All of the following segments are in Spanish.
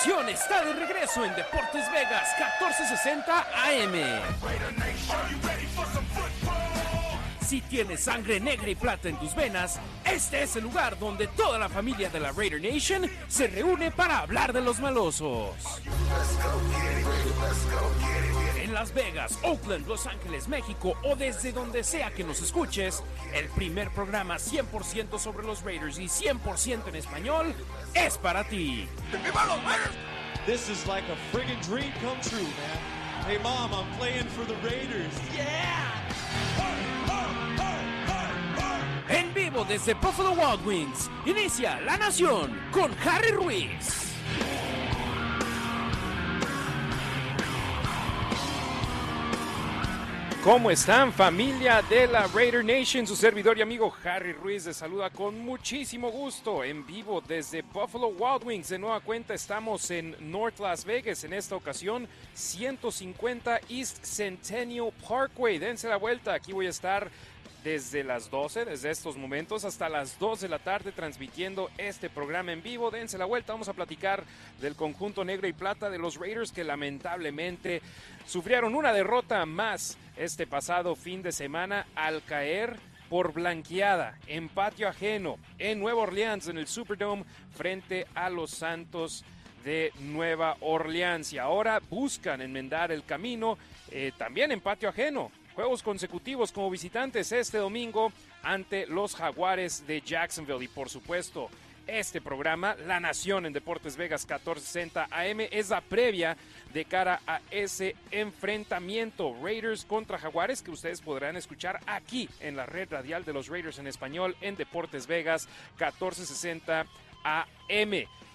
Nación está de regreso en Deportes Vegas 1460 AM. Si tienes sangre negra y plata en tus venas, este es el lugar donde toda la familia de la Raider Nation se reúne para hablar de los malosos. En Las Vegas, Oakland, Los Ángeles, México o desde donde sea que nos escuches, el primer programa 100% sobre los Raiders y 100% en español es para ti. This is like a friggin' dream come true, man. Hey, mom, I'm playing for the Raiders. Yeah! En vivo desde Buffalo Wild Wings, inicia La Nación con Harry Ruiz. ¿Cómo están familia de la Raider Nation? Su servidor y amigo Harry Ruiz les saluda con muchísimo gusto en vivo desde Buffalo Wild Wings. De nueva cuenta estamos en North Las Vegas, en esta ocasión 150 East Centennial Parkway. Dense la vuelta, aquí voy a estar desde las 12, desde estos momentos hasta las 2 de la tarde transmitiendo este programa en vivo. Dense la vuelta, vamos a platicar del conjunto negro y plata de los Raiders que lamentablemente sufrieron una derrota más este pasado fin de semana al caer por blanqueada en patio ajeno en Nueva Orleans en el Superdome frente a los Santos de Nueva Orleans y ahora buscan enmendar el camino eh, también en patio ajeno juegos consecutivos como visitantes este domingo ante los Jaguares de Jacksonville. Y por supuesto, este programa, La Nación en Deportes Vegas 1460 AM, es la previa de cara a ese enfrentamiento Raiders contra Jaguares que ustedes podrán escuchar aquí en la red radial de los Raiders en español en Deportes Vegas 1460 AM.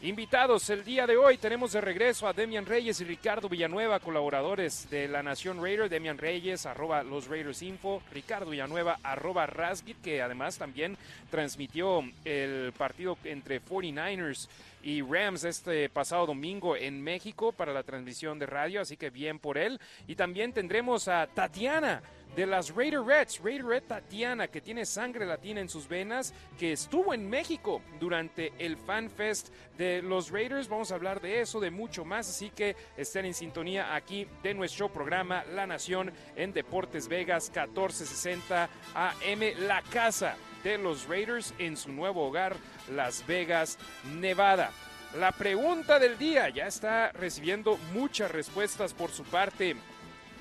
Invitados el día de hoy tenemos de regreso a Demian Reyes y Ricardo Villanueva, colaboradores de la Nación Raider. Demian Reyes, arroba los Raiders Info. Ricardo Villanueva, arroba Rasgit, que además también transmitió el partido entre 49ers y Rams este pasado domingo en México para la transmisión de radio, así que bien por él. Y también tendremos a Tatiana de las Raider Reds, Raider Red Tatiana, que tiene sangre latina en sus venas, que estuvo en México durante el Fan Fest de los Raiders. Vamos a hablar de eso, de mucho más, así que estén en sintonía aquí de nuestro programa La Nación en Deportes Vegas 1460 AM, la casa de los Raiders en su nuevo hogar, Las Vegas, Nevada. La pregunta del día ya está recibiendo muchas respuestas por su parte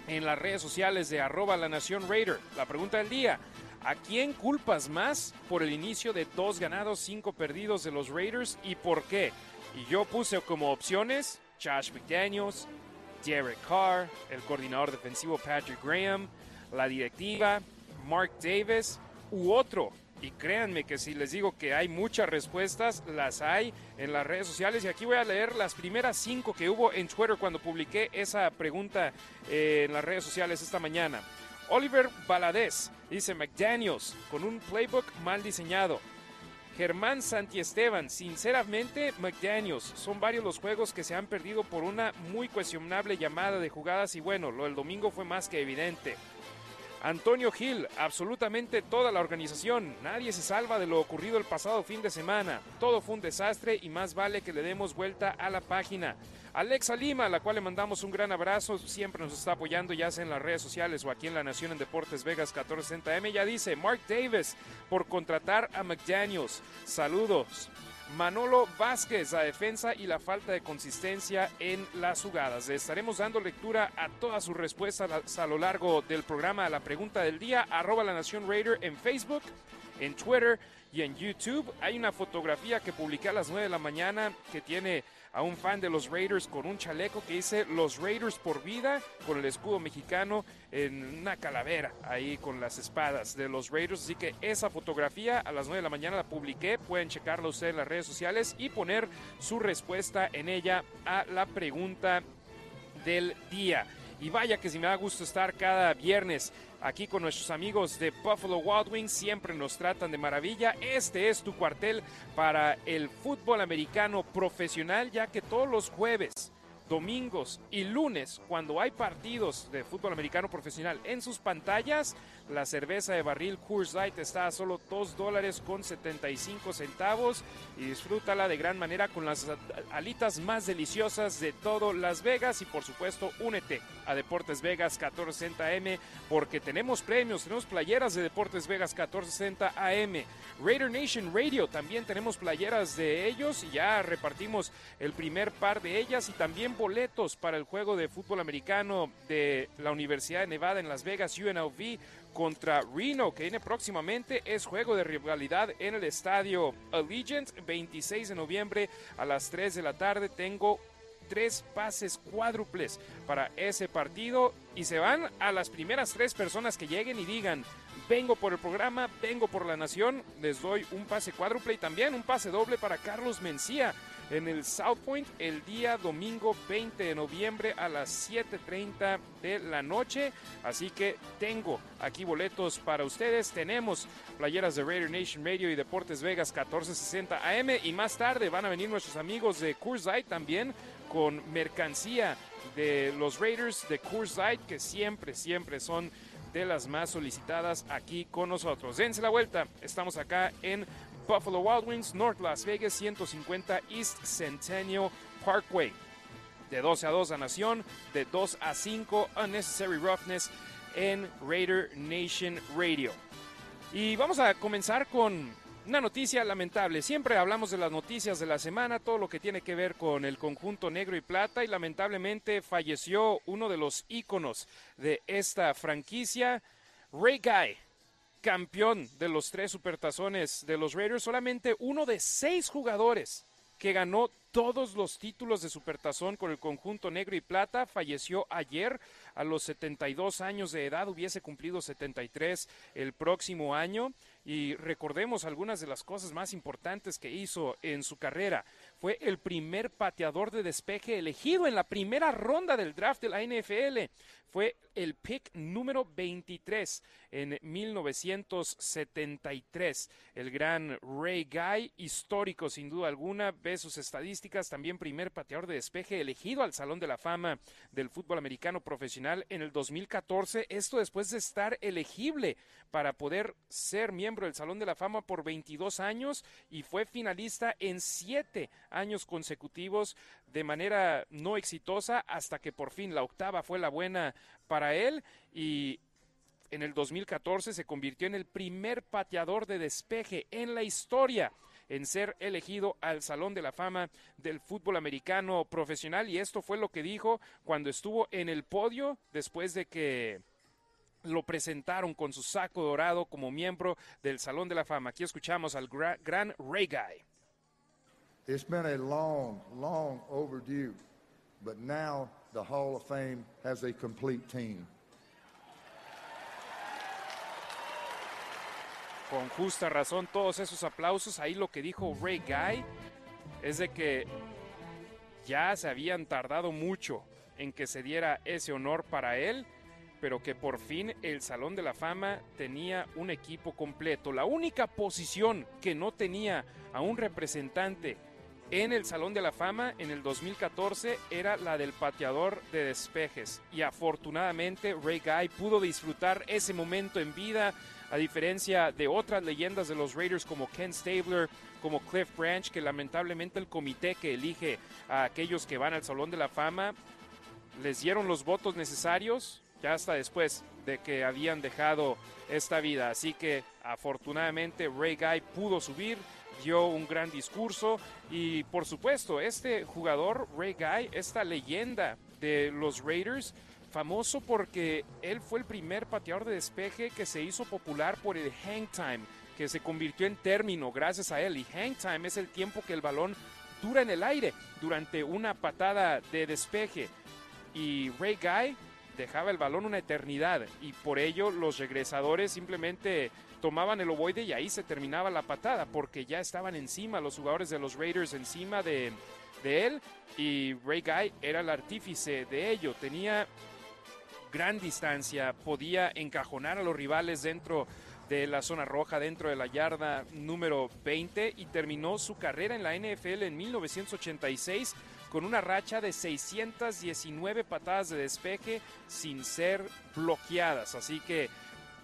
en las redes sociales de arroba la nación Raider. La pregunta del día, ¿a quién culpas más por el inicio de dos ganados, cinco perdidos de los Raiders y por qué? Y yo puse como opciones Josh McDaniels, Derek Carr, el coordinador defensivo Patrick Graham, la directiva, Mark Davis u otro y créanme que si les digo que hay muchas respuestas, las hay en las redes sociales. Y aquí voy a leer las primeras cinco que hubo en Twitter cuando publiqué esa pregunta eh, en las redes sociales esta mañana. Oliver Baladés dice McDaniels con un playbook mal diseñado. Germán Santiesteban, sinceramente, McDaniels, son varios los juegos que se han perdido por una muy cuestionable llamada de jugadas y bueno, lo del domingo fue más que evidente. Antonio Gil, absolutamente toda la organización. Nadie se salva de lo ocurrido el pasado fin de semana. Todo fue un desastre y más vale que le demos vuelta a la página. Alexa Lima, a la cual le mandamos un gran abrazo, siempre nos está apoyando ya sea en las redes sociales o aquí en la Nación en Deportes Vegas 1460M. Ya dice Mark Davis por contratar a McDaniels. Saludos. Manolo Vázquez, la defensa y la falta de consistencia en las jugadas. estaremos dando lectura a todas sus respuestas a lo largo del programa a la pregunta del día. Arroba la Nación Raider en Facebook, en Twitter y en YouTube. Hay una fotografía que publiqué a las 9 de la mañana que tiene a un fan de los Raiders con un chaleco que dice los Raiders por vida con el escudo mexicano en una calavera ahí con las espadas de los Raiders. Así que esa fotografía a las 9 de la mañana la publiqué. Pueden checarlo ustedes en las redes sociales y poner su respuesta en ella a la pregunta del día. Y vaya que si me da gusto estar cada viernes aquí con nuestros amigos de Buffalo Wild Wings. Siempre nos tratan de maravilla. Este es tu cuartel para el fútbol americano profesional, ya que todos los jueves domingos y lunes, cuando hay partidos de fútbol americano profesional en sus pantallas, La cerveza de barril Coors Light está a solo 2 dólares con 75 centavos y disfrútala de gran manera con las alitas más deliciosas de todo Las Vegas y por supuesto únete a Deportes Vegas 1460 AM porque tenemos premios, tenemos playeras de Deportes Vegas 1460 AM. Raider Nation Radio también tenemos playeras de ellos y ya repartimos el primer par de ellas y también boletos para el juego de fútbol americano de la Universidad de Nevada en Las Vegas UNLV contra Reno, que viene próximamente. Es juego de rivalidad en el estadio Allegiant, 26 de noviembre a las 3 de la tarde. Tengo tres pases cuádruples para ese partido y se van a las primeras tres personas que lleguen y digan, vengo por el programa, vengo por la nación, les doy un pase cuádruple y también un pase doble para Carlos Mencía en el South Point el día domingo 20 de noviembre a las 7.30 de la noche. Así que tengo aquí boletos para ustedes. Tenemos playeras de Raider Nation Radio y Deportes Vegas 1460 AM y más tarde van a venir nuestros amigos de Coors Light también con mercancía de los Raiders de Coors Light que siempre, siempre son de las más solicitadas aquí con nosotros. Dense la vuelta, estamos acá en Buffalo Wild Wings, North Las Vegas, 150 East Centennial Parkway. De 12 a 2 a Nación, de 2 a 5 Unnecessary Roughness en Raider Nation Radio. Y vamos a comenzar con una noticia lamentable. Siempre hablamos de las noticias de la semana, todo lo que tiene que ver con el conjunto negro y plata y lamentablemente falleció uno de los íconos de esta franquicia, Ray Guy, campeón de los tres supertazones de los Raiders, solamente uno de seis jugadores que ganó todos los títulos de supertazón con el conjunto negro y plata, falleció ayer a los 72 años de edad, hubiese cumplido 73 el próximo año y recordemos algunas de las cosas más importantes que hizo en su carrera. Fue el primer pateador de despeje elegido en la primera ronda del draft de la NFL. Fue el pick número 23 en 1973. El gran Ray Guy, histórico sin duda alguna, ve sus estadísticas, también primer pateador de despeje elegido al Salón de la Fama del fútbol americano profesional en el 2014. Esto después de estar elegible para poder ser miembro del Salón de la Fama por 22 años y fue finalista en siete años consecutivos de manera no exitosa hasta que por fin la octava fue la buena para él y en el 2014 se convirtió en el primer pateador de despeje en la historia en ser elegido al Salón de la Fama del fútbol americano profesional y esto fue lo que dijo cuando estuvo en el podio después de que lo presentaron con su saco dorado como miembro del Salón de la Fama. Aquí escuchamos al gra gran Ray Guy. It's been a long, long overdue, but now the Hall of Fame has a complete team. Con justa razón, todos esos aplausos. Ahí lo que dijo Ray Guy es de que ya se habían tardado mucho en que se diera ese honor para él pero que por fin el Salón de la Fama tenía un equipo completo. La única posición que no tenía a un representante en el Salón de la Fama en el 2014 era la del pateador de despejes. Y afortunadamente Ray Guy pudo disfrutar ese momento en vida, a diferencia de otras leyendas de los Raiders como Ken Stabler, como Cliff Branch, que lamentablemente el comité que elige a aquellos que van al Salón de la Fama les dieron los votos necesarios, ya hasta después de que habían dejado esta vida. Así que afortunadamente Ray Guy pudo subir, dio un gran discurso y por supuesto este jugador Ray Guy, esta leyenda de los Raiders, famoso porque él fue el primer pateador de despeje que se hizo popular por el hang time, que se convirtió en término gracias a él. Y hang time es el tiempo que el balón dura en el aire durante una patada de despeje. Y Ray Guy dejaba el balón una eternidad y por ello los regresadores simplemente tomaban el ovoide y ahí se terminaba la patada porque ya estaban encima los jugadores de los Raiders encima de, de él y Ray Guy era el artífice de ello, tenía gran distancia, podía encajonar a los rivales dentro de la zona roja, dentro de la yarda número 20 y terminó su carrera en la NFL en 1986 con una racha de 619 patadas de despeje sin ser bloqueadas. Así que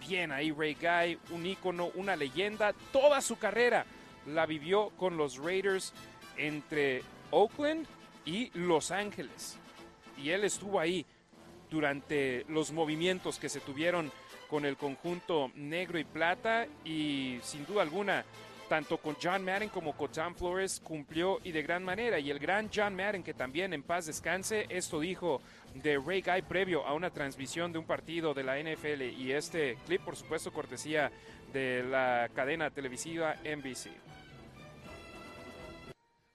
Bien ahí Ray Guy, un ícono, una leyenda, toda su carrera la vivió con los Raiders entre Oakland y Los Ángeles. Y él estuvo ahí durante los movimientos que se tuvieron con el conjunto negro y plata y sin duda alguna tanto con John Madden como con Tom Flores cumplió y de gran manera. Y el gran John Madden, que también en paz descanse, esto dijo de Ray Guy previo a una transmisión de un partido de la NFL. Y este clip, por supuesto, cortesía de la cadena televisiva NBC.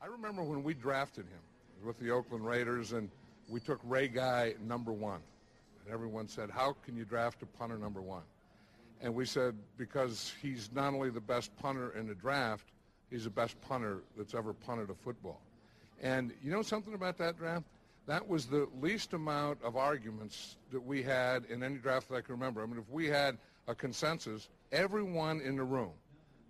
I remember when we drafted him with the Oakland Raiders and we took Ray Guy number one. And everyone said, how can you draft a punter number one? And we said, because he's not only the best punter in the draft, he's the best punter that's ever punted a football. And you know something about that draft? That was the least amount of arguments that we had in any draft that I can remember. I mean, if we had a consensus, everyone in the room,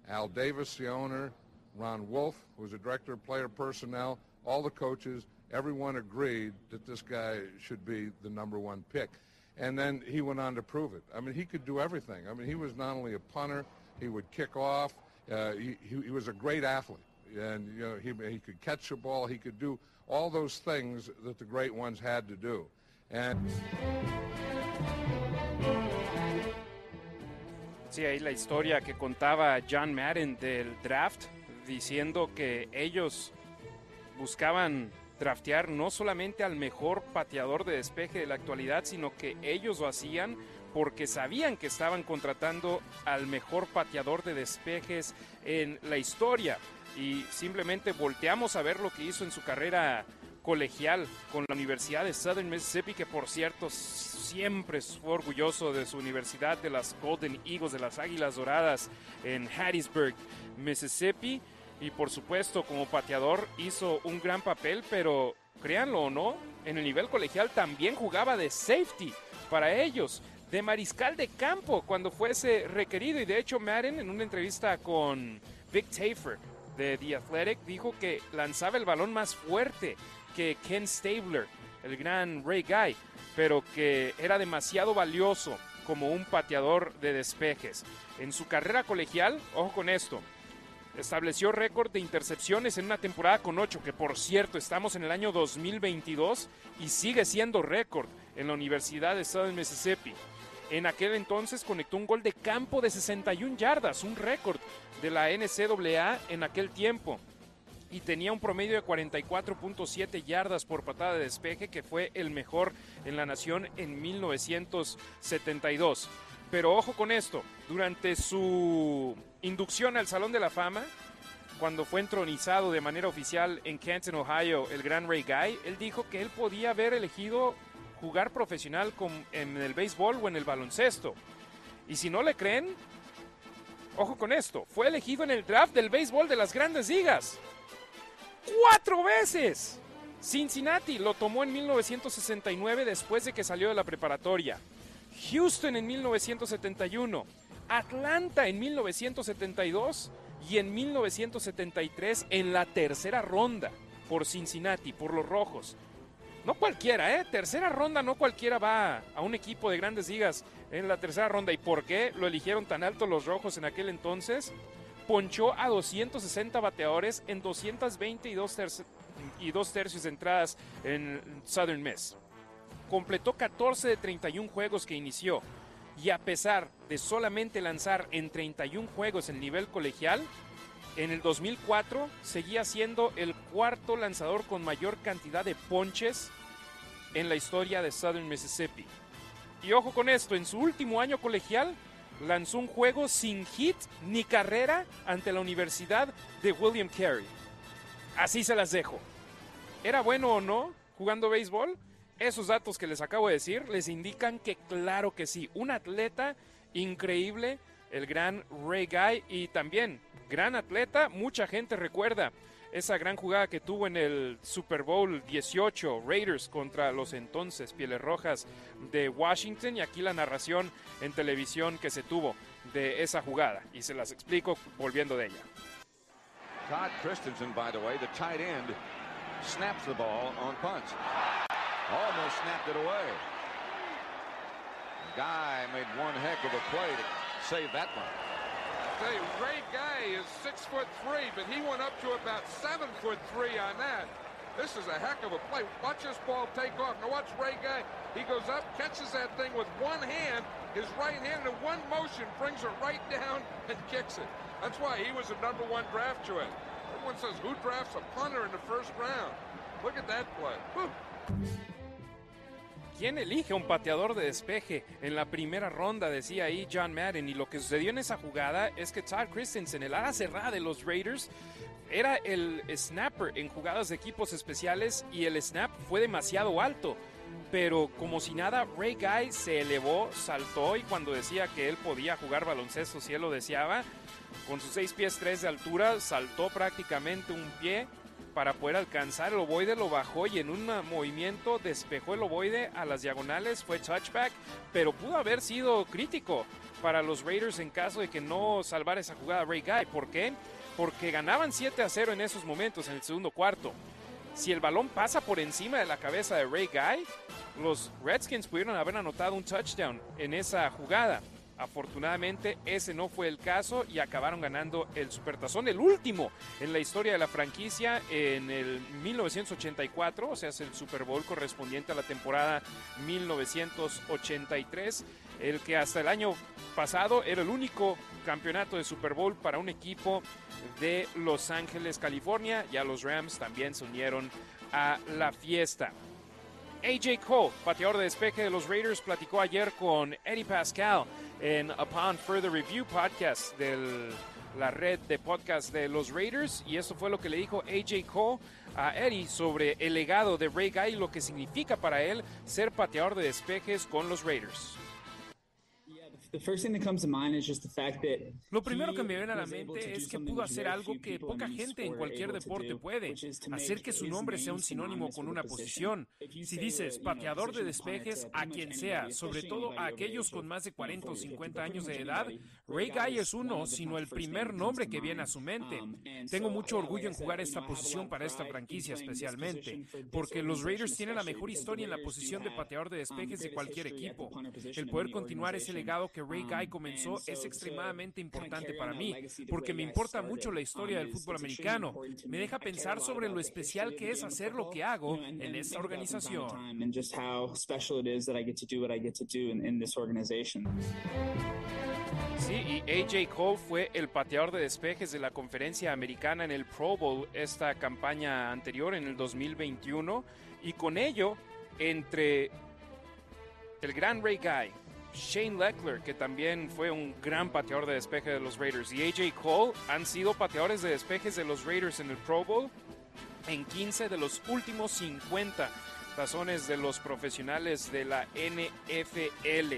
Al Davis, the owner, Ron Wolf, who was the director of player personnel, all the coaches, everyone agreed that this guy should be the number one pick. And then he went on to prove it. I mean, he could do everything. I mean, he was not only a punter, he would kick off. Uh, he, he, he, was a great athlete. And, you know, he, he could catch a ball. He could do all those things that the great ones had to do. And... Sí, ahí la historia que contaba John Madden del draft, diciendo que ellos buscaban draftear no solamente al mejor pateador de despeje de la actualidad, sino que ellos lo hacían porque sabían que estaban contratando al mejor pateador de despejes en la historia. Y simplemente volteamos a ver lo que hizo en su carrera colegial con la Universidad de Southern Mississippi, que por cierto siempre fue orgulloso de su universidad, de las Golden Eagles, de las Águilas Doradas en Hattiesburg, Mississippi y por supuesto como pateador hizo un gran papel, pero créanlo o no, en el nivel colegial también jugaba de safety para ellos, de mariscal de campo cuando fuese requerido y de hecho Madden en una entrevista con Vic Tafer de The Athletic dijo que lanzaba el balón más fuerte que Ken Stabler, el gran Ray Guy, pero que era demasiado valioso como un pateador de despejes. En su carrera colegial, ojo con esto, estableció récord de intercepciones en una temporada con 8, que por cierto estamos en el año 2022 y sigue siendo récord en la Universidad de Southern Mississippi. En aquel entonces conectó un gol de campo de 61 yardas, un récord de la NCAA en aquel tiempo. Y tenía un promedio de 44.7 yardas por patada de despeje, que fue el mejor en la nación en 1972. Pero ojo con esto, durante su inducción al Salón de la Fama, cuando fue entronizado de manera oficial en Canton, Ohio, el gran Ray Guy, él dijo que él podía haber elegido jugar profesional en el béisbol o en el baloncesto. Y si no le creen, ojo con esto, fue elegido en el draft del béisbol de las grandes ligas. ¡Cuatro veces! Cincinnati lo tomó en 1969 después de que salió de la preparatoria. Houston en 1971, Atlanta en 1972 y en 1973 en la tercera ronda por Cincinnati, por los Rojos. No cualquiera, ¿eh? Tercera ronda, no cualquiera va a un equipo de grandes ligas en la tercera ronda. ¿Y por qué lo eligieron tan alto los Rojos en aquel entonces? Ponchó a 260 bateadores en 222 y dos tercios de entradas en Southern Miss completó 14 de 31 juegos que inició y a pesar de solamente lanzar en 31 juegos en nivel colegial, en el 2004 seguía siendo el cuarto lanzador con mayor cantidad de ponches en la historia de Southern Mississippi. Y ojo con esto, en su último año colegial lanzó un juego sin hit ni carrera ante la Universidad de William Carey. Así se las dejo. ¿Era bueno o no jugando béisbol? Esos datos que les acabo de decir les indican que claro que sí, un atleta increíble, el gran Ray Guy y también gran atleta, mucha gente recuerda esa gran jugada que tuvo en el Super Bowl 18 Raiders contra los entonces Pieles Rojas de Washington y aquí la narración en televisión que se tuvo de esa jugada y se las explico volviendo de ella. Todd Christensen, by the way, the tight end, snaps the ball on punch. Almost snapped it away. Guy made one heck of a play to save that one. Ray Guy is six foot three, but he went up to about seven foot three on that. This is a heck of a play. Watch this ball take off. Now watch Ray Guy. He goes up, catches that thing with one hand, his right hand in one motion, brings it right down and kicks it. That's why he was a number one draft choice. Everyone says, who drafts a punter in the first round? Look at that play. Whew. ¿Quién elige un pateador de despeje en la primera ronda? Decía ahí John Madden. Y lo que sucedió en esa jugada es que Todd Christensen, el ala cerrada de los Raiders, era el snapper en jugadas de equipos especiales y el snap fue demasiado alto. Pero como si nada, Ray Guy se elevó, saltó y cuando decía que él podía jugar baloncesto si él lo deseaba, con sus 6 pies 3 de altura, saltó prácticamente un pie para poder alcanzar el ovoide, lo bajó y en un movimiento despejó el ovoide a las diagonales, fue touchback, pero pudo haber sido crítico para los Raiders en caso de que no salvara esa jugada Ray Guy. ¿Por qué? Porque ganaban 7 a 0 en esos momentos en el segundo cuarto. Si el balón pasa por encima de la cabeza de Ray Guy, los Redskins pudieron haber anotado un touchdown en esa jugada. Afortunadamente ese no fue el caso y acabaron ganando el Supertazón, el último en la historia de la franquicia en el 1984, o sea, es el Super Bowl correspondiente a la temporada 1983, el que hasta el año pasado era el único campeonato de Super Bowl para un equipo de Los Ángeles, California. Ya los Rams también se unieron a la fiesta. AJ Cole, pateador de despeje de los Raiders, platicó ayer con Eddie Pascal en Upon Further Review podcast de la red de podcast de los Raiders y eso fue lo que le dijo AJ Cole a Eddie sobre el legado de Ray Guy y lo que significa para él ser pateador de despejes con los Raiders. Lo primero que me viene a la mente es que pudo hacer algo que poca gente en cualquier deporte puede, hacer que su nombre sea un sinónimo con una posición. Si dices pateador de despejes a quien sea, sobre todo a aquellos con más de 40 o 50 años de edad, Ray Guy es uno, sino el primer nombre que viene a su mente. Tengo mucho orgullo en jugar esta posición para esta franquicia especialmente, porque los Raiders tienen la mejor historia en la posición de pateador de despejes de cualquier equipo. El poder continuar ese legado que Ray Guy comenzó es extremadamente importante para mí, porque me importa mucho la historia del fútbol americano. Me deja pensar sobre lo especial que es hacer lo que hago en esta organización. Sí, y AJ Cole fue el pateador de despejes de la conferencia americana en el Pro Bowl esta campaña anterior en el 2021 y con ello entre el gran Ray Guy, Shane Leckler, que también fue un gran pateador de despeje de los Raiders, y AJ Cole han sido pateadores de despejes de los Raiders en el Pro Bowl en 15 de los últimos 50 tazones de los profesionales de la NFL.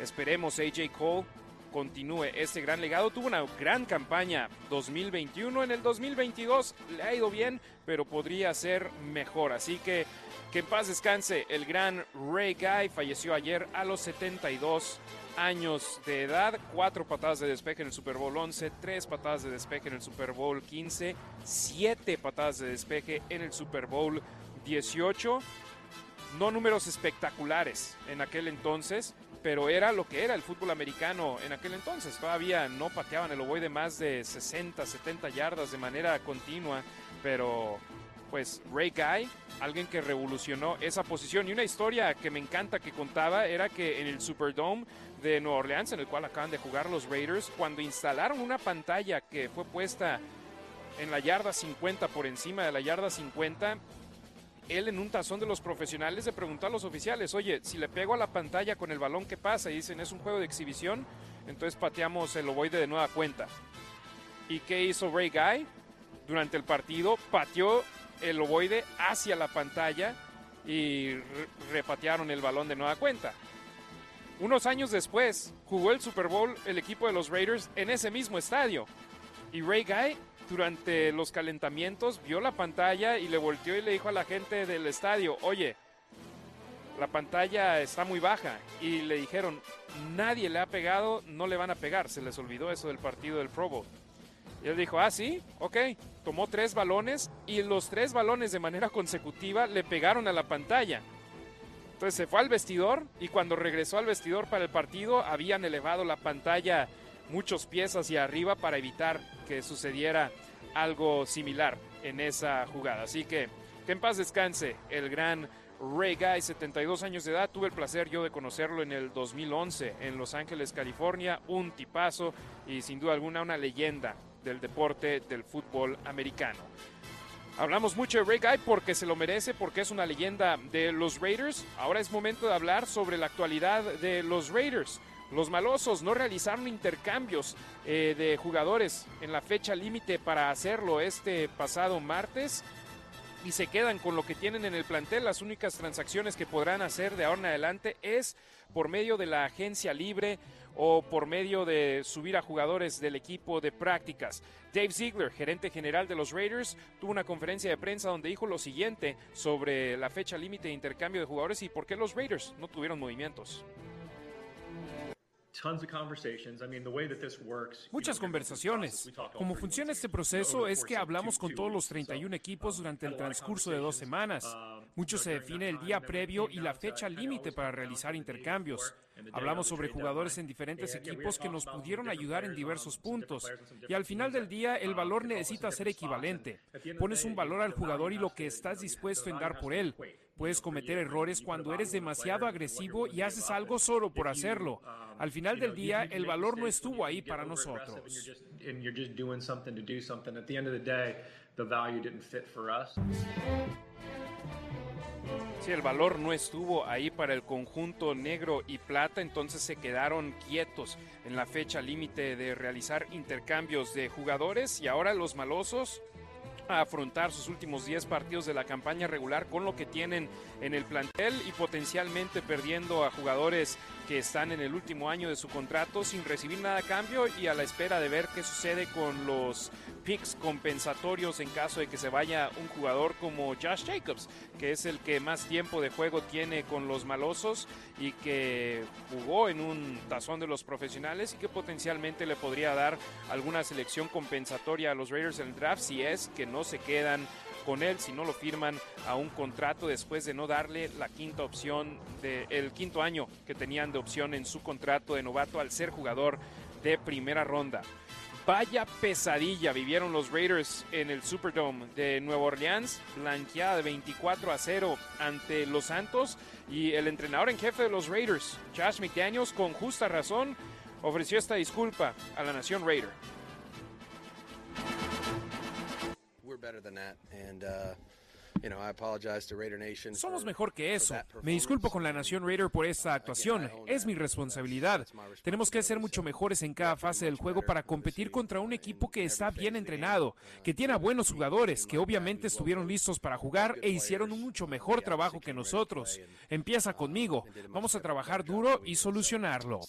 Esperemos AJ Cole continúe este gran legado. Tuvo una gran campaña 2021. En el 2022 le ha ido bien, pero podría ser mejor. Así que que en paz descanse el gran Ray Guy. Falleció ayer a los 72 años de edad. Cuatro patadas de despeje en el Super Bowl 11, tres patadas de despeje en el Super Bowl 15, siete patadas de despeje en el Super Bowl 18. No números espectaculares en aquel entonces, pero era lo que era el fútbol americano en aquel entonces. Todavía no pateaban el ovoide más de 60, 70 yardas de manera continua, pero pues Ray Guy, alguien que revolucionó esa posición. Y una historia que me encanta que contaba era que en el Superdome de Nueva Orleans, en el cual acaban de jugar los Raiders, cuando instalaron una pantalla que fue puesta en la yarda 50, por encima de la yarda 50, él en un tazón de los profesionales le preguntó a los oficiales, oye, si le pego a la pantalla con el balón, ¿qué pasa? Y dicen, es un juego de exhibición, entonces pateamos el ovoide de nueva cuenta. ¿Y qué hizo Ray Guy? Durante el partido pateó el ovoide hacia la pantalla y repatearon el balón de nueva cuenta. Unos años después jugó el Super Bowl el equipo de los Raiders en ese mismo estadio. Y Ray Guy durante los calentamientos vio la pantalla y le volteó y le dijo a la gente del estadio, oye, la pantalla está muy baja. Y le dijeron, nadie le ha pegado, no le van a pegar. Se les olvidó eso del partido del Pro Bowl. Y él dijo, ah, sí, ok. Tomó tres balones y los tres balones de manera consecutiva le pegaron a la pantalla. Entonces se fue al vestidor y cuando regresó al vestidor para el partido habían elevado la pantalla muchos pies hacia arriba para evitar que sucediera algo similar en esa jugada. Así que que en paz descanse el gran Ray Guy, 72 años de edad. Tuve el placer yo de conocerlo en el 2011 en Los Ángeles, California. Un tipazo y sin duda alguna una leyenda del deporte del fútbol americano. Hablamos mucho de Ray Guy porque se lo merece, porque es una leyenda de los Raiders. Ahora es momento de hablar sobre la actualidad de los Raiders. Los malosos no realizaron intercambios eh, de jugadores en la fecha límite para hacerlo este pasado martes y se quedan con lo que tienen en el plantel. Las únicas transacciones que podrán hacer de ahora en adelante es por medio de la agencia libre o por medio de subir a jugadores del equipo de prácticas. Dave Ziegler, gerente general de los Raiders, tuvo una conferencia de prensa donde dijo lo siguiente sobre la fecha límite de intercambio de jugadores y por qué los Raiders no tuvieron movimientos. Muchas conversaciones. Cómo funciona este proceso es que hablamos con todos los 31 equipos durante el transcurso de dos semanas. Um, Mucho se define el día previo y la fecha límite para realizar intercambios. Hablamos sobre jugadores en diferentes equipos que nos pudieron ayudar en diversos puntos. Y al final del día, el valor necesita ser equivalente. Pones un valor al jugador y lo que estás dispuesto en dar por él. Puedes cometer errores cuando eres demasiado agresivo y haces algo solo por hacerlo. Al final del día, el valor no estuvo ahí para nosotros. Si el valor no estuvo ahí para el conjunto negro y plata, entonces se quedaron quietos en la fecha límite de realizar intercambios de jugadores y ahora los malosos a afrontar sus últimos 10 partidos de la campaña regular con lo que tienen en el plantel y potencialmente perdiendo a jugadores que están en el último año de su contrato sin recibir nada a cambio y a la espera de ver qué sucede con los picks compensatorios en caso de que se vaya un jugador como Josh Jacobs, que es el que más tiempo de juego tiene con los malosos y que jugó en un tazón de los profesionales y que potencialmente le podría dar alguna selección compensatoria a los Raiders en el draft si es que no se quedan con él si no lo firman a un contrato después de no darle la quinta opción del el quinto año que tenían de opción en su contrato de novato al ser jugador de primera ronda. Vaya pesadilla vivieron los Raiders en el Superdome de Nueva Orleans, blanqueada de 24 a 0 ante los Santos y el entrenador en jefe de los Raiders, Josh McDaniels, con justa razón, ofreció esta disculpa a la nación Raider. Somos mejor que eso. Me disculpo con la Nación Raider por esta actuación. Es mi responsabilidad. Tenemos que ser mucho mejores en cada fase del juego para competir contra un equipo que está bien entrenado, que tiene buenos jugadores, que obviamente estuvieron listos para jugar e hicieron un mucho mejor trabajo que nosotros. Empieza conmigo. Vamos a trabajar duro y solucionarlo.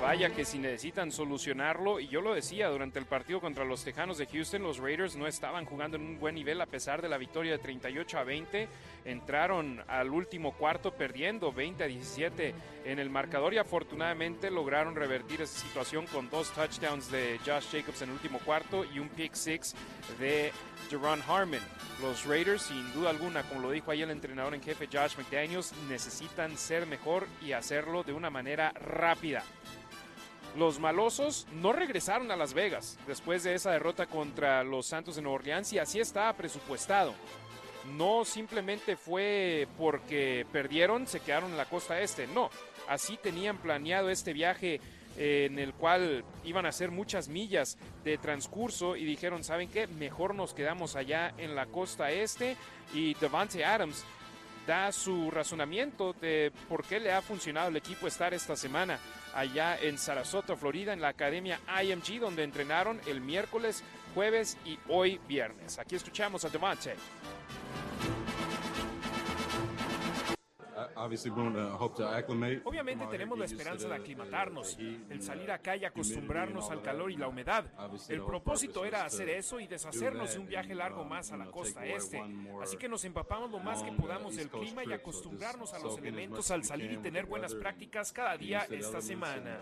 Vaya que si necesitan solucionarlo, y yo lo decía durante el partido contra los Tejanos de Houston, los Raiders no estaban jugando en un buen nivel a pesar de la victoria de 38 a 20. Entraron al último cuarto perdiendo 20 a 17 en el marcador y afortunadamente lograron revertir esa situación con dos touchdowns de Josh Jacobs en el último cuarto y un pick six de Jerron Harmon. Los Raiders, sin duda alguna, como lo dijo ahí el entrenador en jefe Josh McDaniels, necesitan ser mejor y hacerlo de una manera rápida. Los malosos no regresaron a Las Vegas después de esa derrota contra los Santos de Nueva Orleans y así estaba presupuestado. No simplemente fue porque perdieron, se quedaron en la costa este, no. Así tenían planeado este viaje eh, en el cual iban a hacer muchas millas de transcurso y dijeron, ¿saben qué? Mejor nos quedamos allá en la costa este y Devante Adams da su razonamiento de por qué le ha funcionado el equipo estar esta semana allá en Sarasota, Florida, en la academia IMG, donde entrenaron el miércoles, jueves y hoy viernes. Aquí escuchamos a Devante. Obviamente tenemos la esperanza de aclimatarnos, el salir acá y acostumbrarnos al calor y la humedad. El propósito era hacer eso y deshacernos de un viaje largo más a la costa este. Así que nos empapamos lo más que podamos del clima y acostumbrarnos a los elementos al salir y tener buenas prácticas cada día esta semana.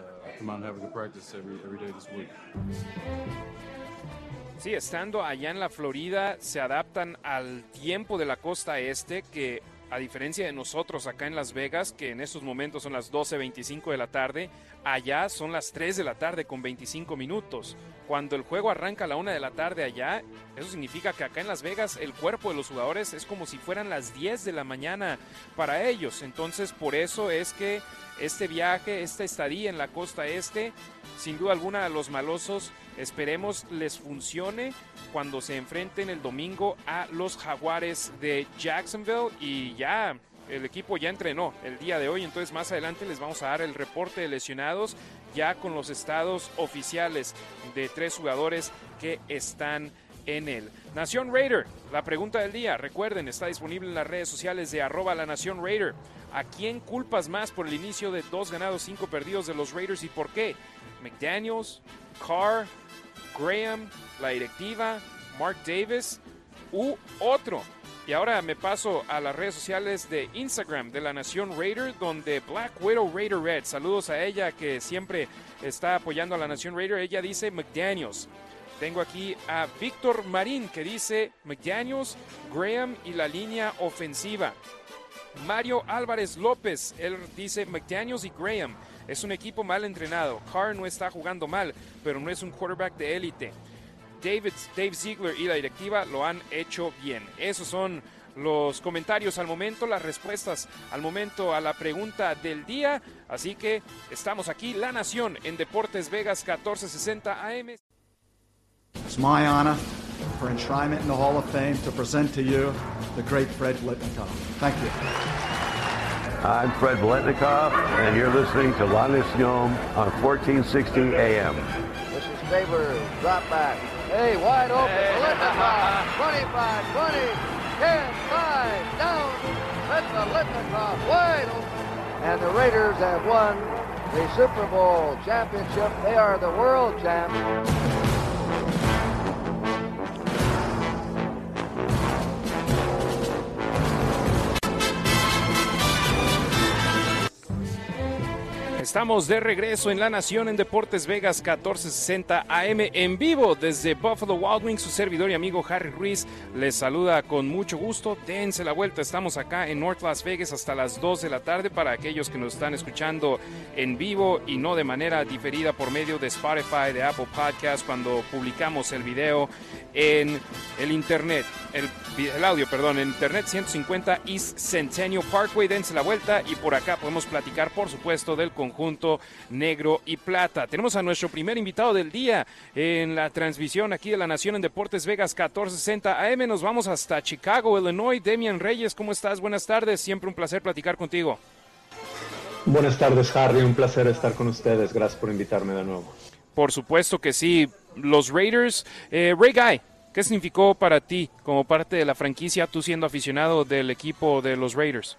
Sí, estando allá en la Florida, se adaptan al tiempo de la costa este, que a diferencia de nosotros acá en Las Vegas, que en estos momentos son las 12.25 de la tarde, allá son las 3 de la tarde con 25 minutos. Cuando el juego arranca a la 1 de la tarde allá, eso significa que acá en Las Vegas el cuerpo de los jugadores es como si fueran las 10 de la mañana para ellos. Entonces por eso es que este viaje, esta estadía en la costa este, sin duda alguna los malosos esperemos les funcione cuando se enfrenten el domingo a los jaguares de Jacksonville y ya el equipo ya entrenó el día de hoy, entonces más adelante les vamos a dar el reporte de lesionados ya con los estados oficiales de tres jugadores que están en él. Nación Raider, la pregunta del día, recuerden, está disponible en las redes sociales de arroba la Nación Raider. ¿A quién culpas más por el inicio de dos ganados, cinco perdidos de los Raiders y por qué? ¿McDaniels, Carr, Graham, la directiva, Mark Davis u otro? Y ahora me paso a las redes sociales de Instagram de la Nación Raider, donde Black Widow Raider Red, saludos a ella que siempre está apoyando a la Nación Raider, ella dice McDaniels. Tengo aquí a Víctor Marín que dice McDaniels, Graham y la línea ofensiva. Mario Álvarez López, él dice McDaniels y Graham. Es un equipo mal entrenado. Carr no está jugando mal, pero no es un quarterback de élite. David, Dave Ziegler y la directiva lo han hecho bien. Esos son los comentarios al momento, las respuestas al momento a la pregunta del día. Así que estamos aquí, La Nación, en Deportes Vegas 1460 AM. It's my honor for enshrinement in the Hall of Fame to present to you the great Fred Blitnikoff. Thank you. I'm Fred Blitnikoff, and you're listening to La Nacion on 1460 AM. This is Favors, drop back. Hey, wide open, hey. 25, 20, 10, 5, down. That's the Litnikoff, wide open. And the Raiders have won the Super Bowl championship. They are the world champs. Estamos de regreso en La Nación en Deportes Vegas 1460 AM en vivo desde Buffalo Wild Wings. Su servidor y amigo Harry Ruiz les saluda con mucho gusto. Dense la vuelta. Estamos acá en North Las Vegas hasta las 2 de la tarde para aquellos que nos están escuchando en vivo y no de manera diferida por medio de Spotify, de Apple Podcast, cuando publicamos el video en el internet, el, audio, perdón, en internet 150 East Centennial Parkway. Dense la vuelta y por acá podemos platicar, por supuesto, del conjunto negro y plata. Tenemos a nuestro primer invitado del día en la transmisión aquí de la Nación en Deportes Vegas 1460 AM. Nos vamos hasta Chicago, Illinois. Demian Reyes, ¿cómo estás? Buenas tardes. Siempre un placer platicar contigo. Buenas tardes, Harry. Un placer estar con ustedes. Gracias por invitarme de nuevo. Por supuesto que sí. Los Raiders, eh, Ray Guy, ¿qué significó para ti como parte de la franquicia, tú siendo aficionado del equipo de los Raiders?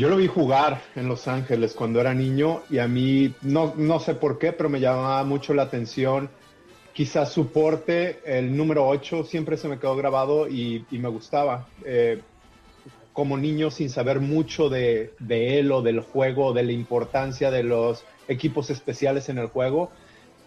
Yo lo vi jugar en Los Ángeles cuando era niño y a mí no, no sé por qué, pero me llamaba mucho la atención. Quizás su porte, el número 8, siempre se me quedó grabado y, me gustaba. Eh, como niño, sin saber mucho de, de, él o del juego, de la importancia de los equipos especiales en el juego,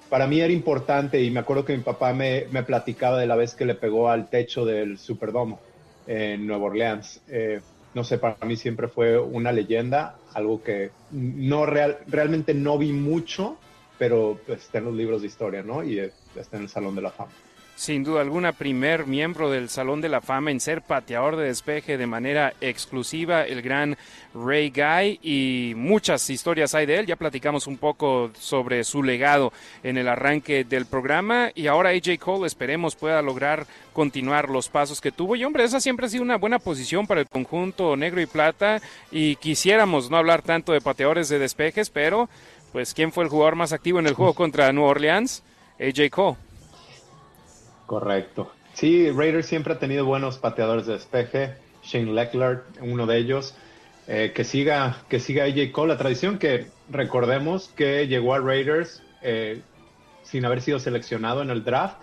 para mí era importante y me acuerdo que mi papá me, me platicaba de la vez que le pegó al techo del Superdomo en Nueva Orleans. Eh, no sé, para mí siempre fue una leyenda, algo que no real, realmente no vi mucho, pero pues, está en los libros de historia, ¿no? Y está en el Salón de la Fama sin duda alguna primer miembro del Salón de la Fama en ser pateador de despeje de manera exclusiva, el gran Ray Guy, y muchas historias hay de él. Ya platicamos un poco sobre su legado en el arranque del programa y ahora AJ Cole esperemos pueda lograr continuar los pasos que tuvo. Y hombre, esa siempre ha sido una buena posición para el conjunto negro y plata y quisiéramos no hablar tanto de pateadores de despejes, pero pues ¿quién fue el jugador más activo en el juego contra New Orleans? AJ Cole. Correcto. Sí, Raiders siempre ha tenido buenos pateadores de despeje. Shane Leckler, uno de ellos. Eh, que siga que siga AJ Cole. La tradición que recordemos que llegó a Raiders eh, sin haber sido seleccionado en el draft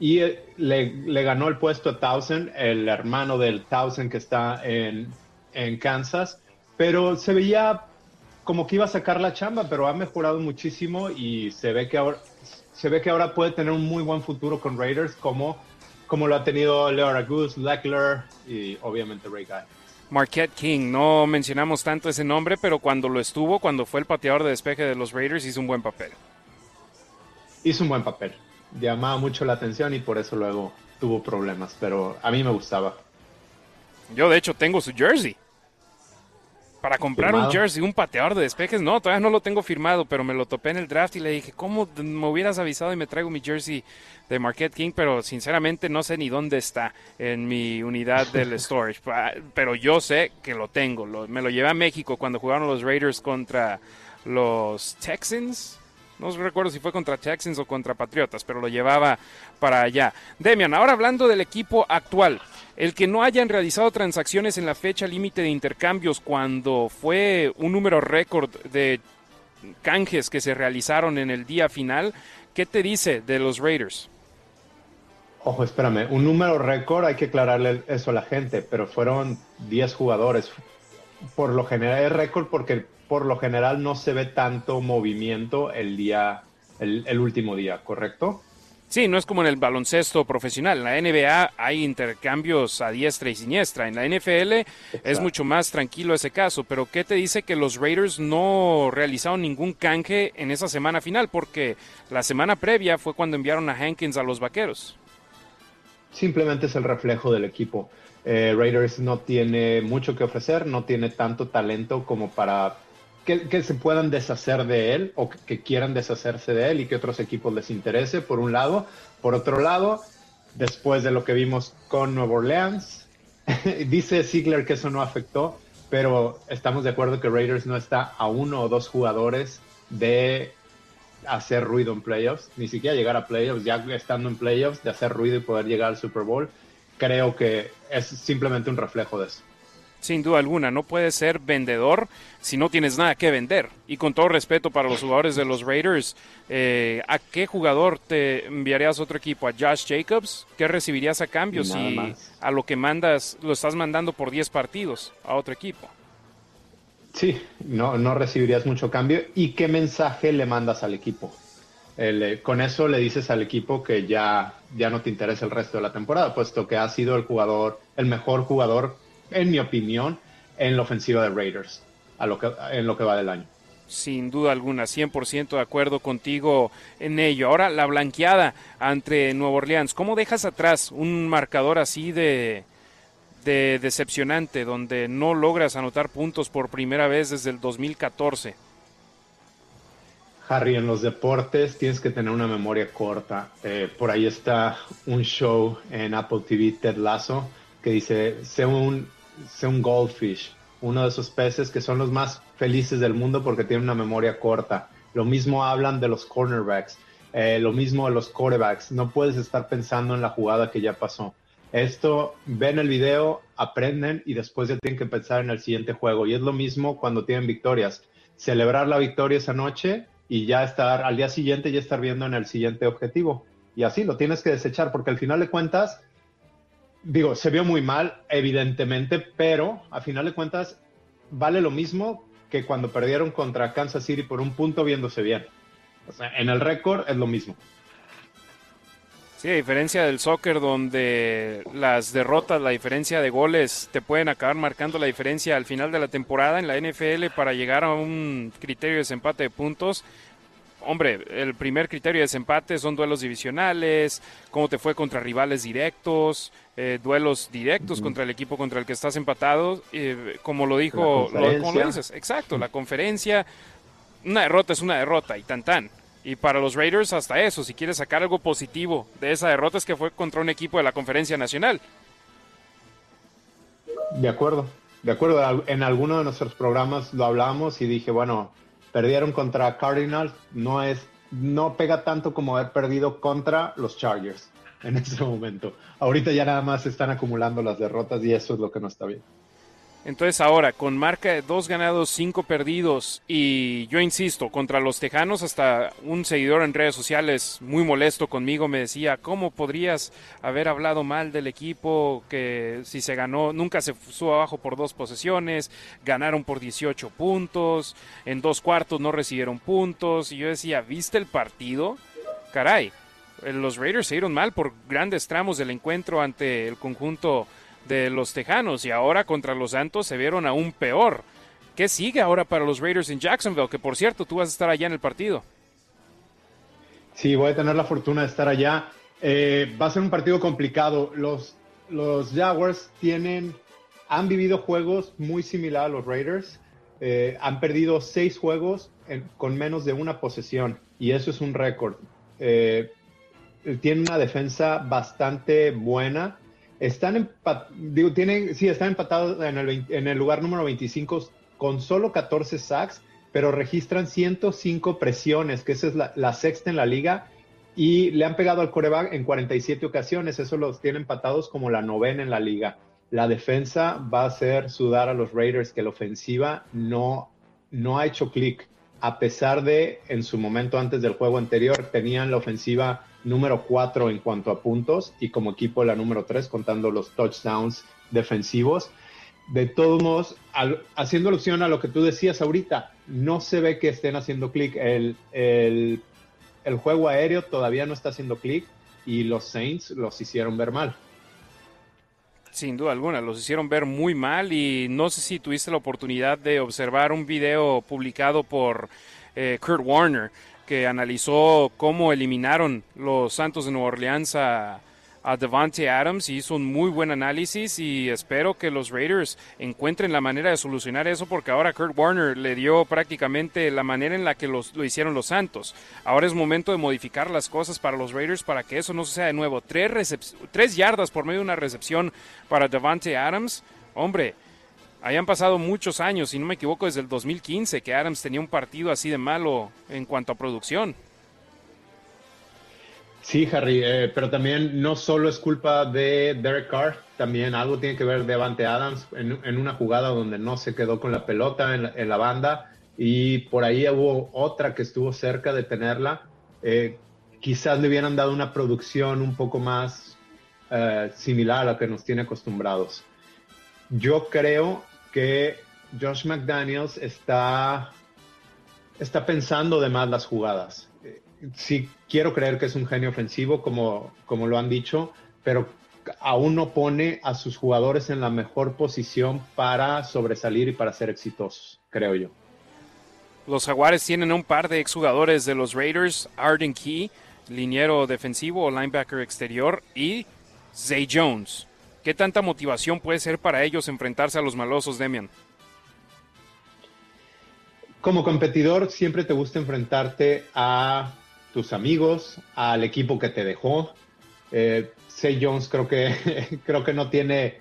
y eh, le, ganó el puesto a Townsend, el hermano del Townsend que está en, en Kansas. Pero se veía como que iba a sacar la chamba, pero ha mejorado muchísimo y se ve que ahora, se ve que ahora puede tener un muy buen futuro con Raiders como, como lo ha tenido Leo Aragus, Leckler y obviamente Ray Guy. Marquette King, no mencionamos tanto ese nombre, pero cuando lo estuvo, cuando fue el pateador de despeje de los Raiders, hizo un buen papel. Hizo un buen papel. Llamaba mucho la atención y por eso luego tuvo problemas, pero a mí me gustaba. Yo de hecho tengo su jersey para comprar un jersey, un pateador de despejes. No, todavía no lo tengo firmado, pero me lo topé en el draft y le dije, ¿cómo me hubieras avisado y me traigo mi jersey de Marquette King? Pero sinceramente no sé ni dónde está en mi unidad del storage. Pero yo sé que lo tengo. me lo llevé a México cuando jugaron los Raiders contra los Texans. No recuerdo si fue contra Texans o contra Patriotas, pero lo llevaba para allá. Demian, ahora hablando del equipo actual, el que no hayan realizado transacciones en la fecha límite de intercambios cuando fue un número récord de canjes que se realizaron en el día final, ¿qué te dice de los Raiders? Ojo, espérame, un número récord hay que aclararle eso a la gente, pero fueron 10 jugadores. Por lo general es récord porque por lo general no se ve tanto movimiento el día, el último día, ¿correcto? Sí, no es como en el baloncesto profesional. En la NBA hay intercambios a diestra y siniestra. En la NFL es mucho más tranquilo ese caso. Pero ¿qué te dice que los Raiders no realizaron ningún canje en esa semana final? Porque la semana previa fue cuando enviaron a Hankins a los Vaqueros. Simplemente es el reflejo del equipo. Eh, Raiders no tiene mucho que ofrecer, no tiene tanto talento como para que, se puedan deshacer de él o que, quieran deshacerse de él y que otros equipos les interese, por un lado. Por otro lado, después de lo que vimos con Nueva Orleans, dice Ziegler que eso no afectó, pero estamos de acuerdo que Raiders no está a uno o dos jugadores de hacer ruido en playoffs, ni siquiera llegar a playoffs, ya estando en playoffs, de hacer ruido y poder llegar al Super Bowl. Creo que es simplemente un reflejo de eso sin duda alguna. No puedes ser vendedor si no tienes nada que vender. Y con todo respeto para los jugadores de los Raiders, eh, ¿a qué jugador te enviarías a otro equipo? ¿A Josh Jacobs? ¿Qué recibirías a cambio si a lo que mandas lo estás mandando por 10 partidos a otro equipo? Sí, no, no recibirías mucho cambio. ¿Y qué mensaje le mandas al equipo? Eh, con eso le dices al equipo que ya, ya no te interesa el resto de la temporada, puesto que ha sido el jugador, el mejor jugador en mi opinión, en la ofensiva de Raiders a lo que, en lo que va del año. Sin duda alguna, 100% de acuerdo contigo en ello. Ahora, la blanqueada ante Nueva Orleans. ¿Cómo dejas atrás un marcador así de, de decepcionante, donde no logras anotar puntos por primera vez desde el 2014? Harry, en los deportes tienes que tener una memoria corta. Eh, por ahí está un show en Apple TV, Ted Lasso, que dice, sé un, sé un goldfish, uno de esos peces que son los más felices del mundo porque tienen una memoria corta. Lo mismo hablan de los cornerbacks, eh, lo mismo de los quarterbacks. No puedes estar pensando en la jugada que ya pasó. Esto, ven el video, aprenden y después ya tienen que pensar en el siguiente juego. Y es lo mismo cuando tienen victorias. Celebrar la victoria esa noche y ya estar al día siguiente ya estar viendo en el siguiente objetivo. Y así lo tienes que desechar porque al final de cuentas digo, se vio muy mal, evidentemente, pero a final de cuentas vale lo mismo que cuando perdieron contra Kansas City por un punto viéndose bien. O sea, en el récord es lo mismo. Sí, a diferencia del soccer donde las derrotas, la diferencia de goles te pueden acabar marcando la diferencia al final de la temporada en la NFL para llegar a un criterio de desempate de puntos hombre, el primer criterio de desempate son duelos divisionales, cómo te fue contra rivales directos, eh, duelos directos contra el equipo contra el que estás empatado, eh, como lo dijo, como lo dices, exacto, la conferencia, una derrota es una derrota y tan tan. Y para los Raiders hasta eso, si quieres sacar algo positivo de esa derrota es que fue contra un equipo de la conferencia nacional. De acuerdo, de acuerdo, en alguno de nuestros programas lo hablamos y dije, bueno, Perdieron contra Cardinals, no es, no pega tanto como haber perdido contra los Chargers en ese momento. Ahorita ya nada más están acumulando las derrotas y eso es lo que no está bien. Entonces ahora, con marca de dos ganados, cinco perdidos, y yo insisto, contra los Tejanos, hasta un seguidor en redes sociales muy molesto conmigo me decía, ¿cómo podrías haber hablado mal del equipo que si se ganó, nunca se subió abajo por dos posesiones, ganaron por 18 puntos, en dos cuartos no recibieron puntos, y yo decía, ¿viste el partido? Caray, los Raiders se dieron mal por grandes tramos del encuentro ante el conjunto de los Tejanos y ahora contra los Santos se vieron aún peor. ¿Qué sigue ahora para los Raiders en Jacksonville? Que por cierto, tú vas a estar allá en el partido. Sí, voy a tener la fortuna de estar allá. Eh, va a ser un partido complicado. Los, los Jaguars tienen, han vivido juegos muy similares a los Raiders. Eh, han perdido seis juegos con menos de una posesión y eso es un récord. Eh, tienen una defensa bastante buena están, digo, tienen, sí, están empatados en el, lugar número 25 con solo 14 sacks, pero registran 105 presiones, que esa es la, sexta en la liga, y le han pegado al coreback en 47 ocasiones, eso los tiene empatados como la novena en la liga. La defensa va a hacer sudar a los Raiders que la ofensiva no, no ha hecho clic, a pesar de en su momento antes del juego anterior tenían la ofensiva número 4 en cuanto a puntos y como equipo la número 3 contando los touchdowns defensivos. De todos modos, haciendo alusión a lo que tú decías ahorita, no se ve que estén haciendo clic. El, el, el, juego aéreo todavía no está haciendo clic y los Saints los hicieron ver mal. Sin duda alguna, los hicieron ver muy mal y no sé si tuviste la oportunidad de observar un video publicado por eh, Kurt Warner que analizó cómo eliminaron los Santos de Nueva Orleans a, Devante Adams y hizo un muy buen análisis y espero que los Raiders encuentren la manera de solucionar eso porque ahora Kurt Warner le dio prácticamente la manera en la que los, lo hicieron los Santos. Ahora es momento de modificar las cosas para los Raiders para que eso no suceda de nuevo. Tres, tres yardas por medio de una recepción para Devante Adams. Hombre, Hayan pasado muchos años, si no me equivoco, desde el 2015 que Adams tenía un partido así de malo en cuanto a producción. Sí, Harry, eh, pero también no solo es culpa de Derek Carr, también algo tiene que ver Devante Adams en, una jugada donde no se quedó con la pelota en la, banda y por ahí hubo otra que estuvo cerca de tenerla. Eh, quizás le hubieran dado una producción un poco más eh, similar a la que nos tiene acostumbrados. Yo creo que Josh McDaniels está, está pensando de más las jugadas. Sí, quiero creer que es un genio ofensivo, como, como lo han dicho, pero aún no pone a sus jugadores en la mejor posición para sobresalir y para ser exitosos, creo yo. Los Jaguares tienen un par de exjugadores de los Raiders, Arden Key, liniero defensivo o linebacker exterior, y Zay Jones, ¿Qué tanta motivación puede ser para ellos enfrentarse a los malosos, Demian? Como competidor siempre te gusta enfrentarte a tus amigos, al equipo que te dejó. Eh, Say Jones creo que, creo que no tiene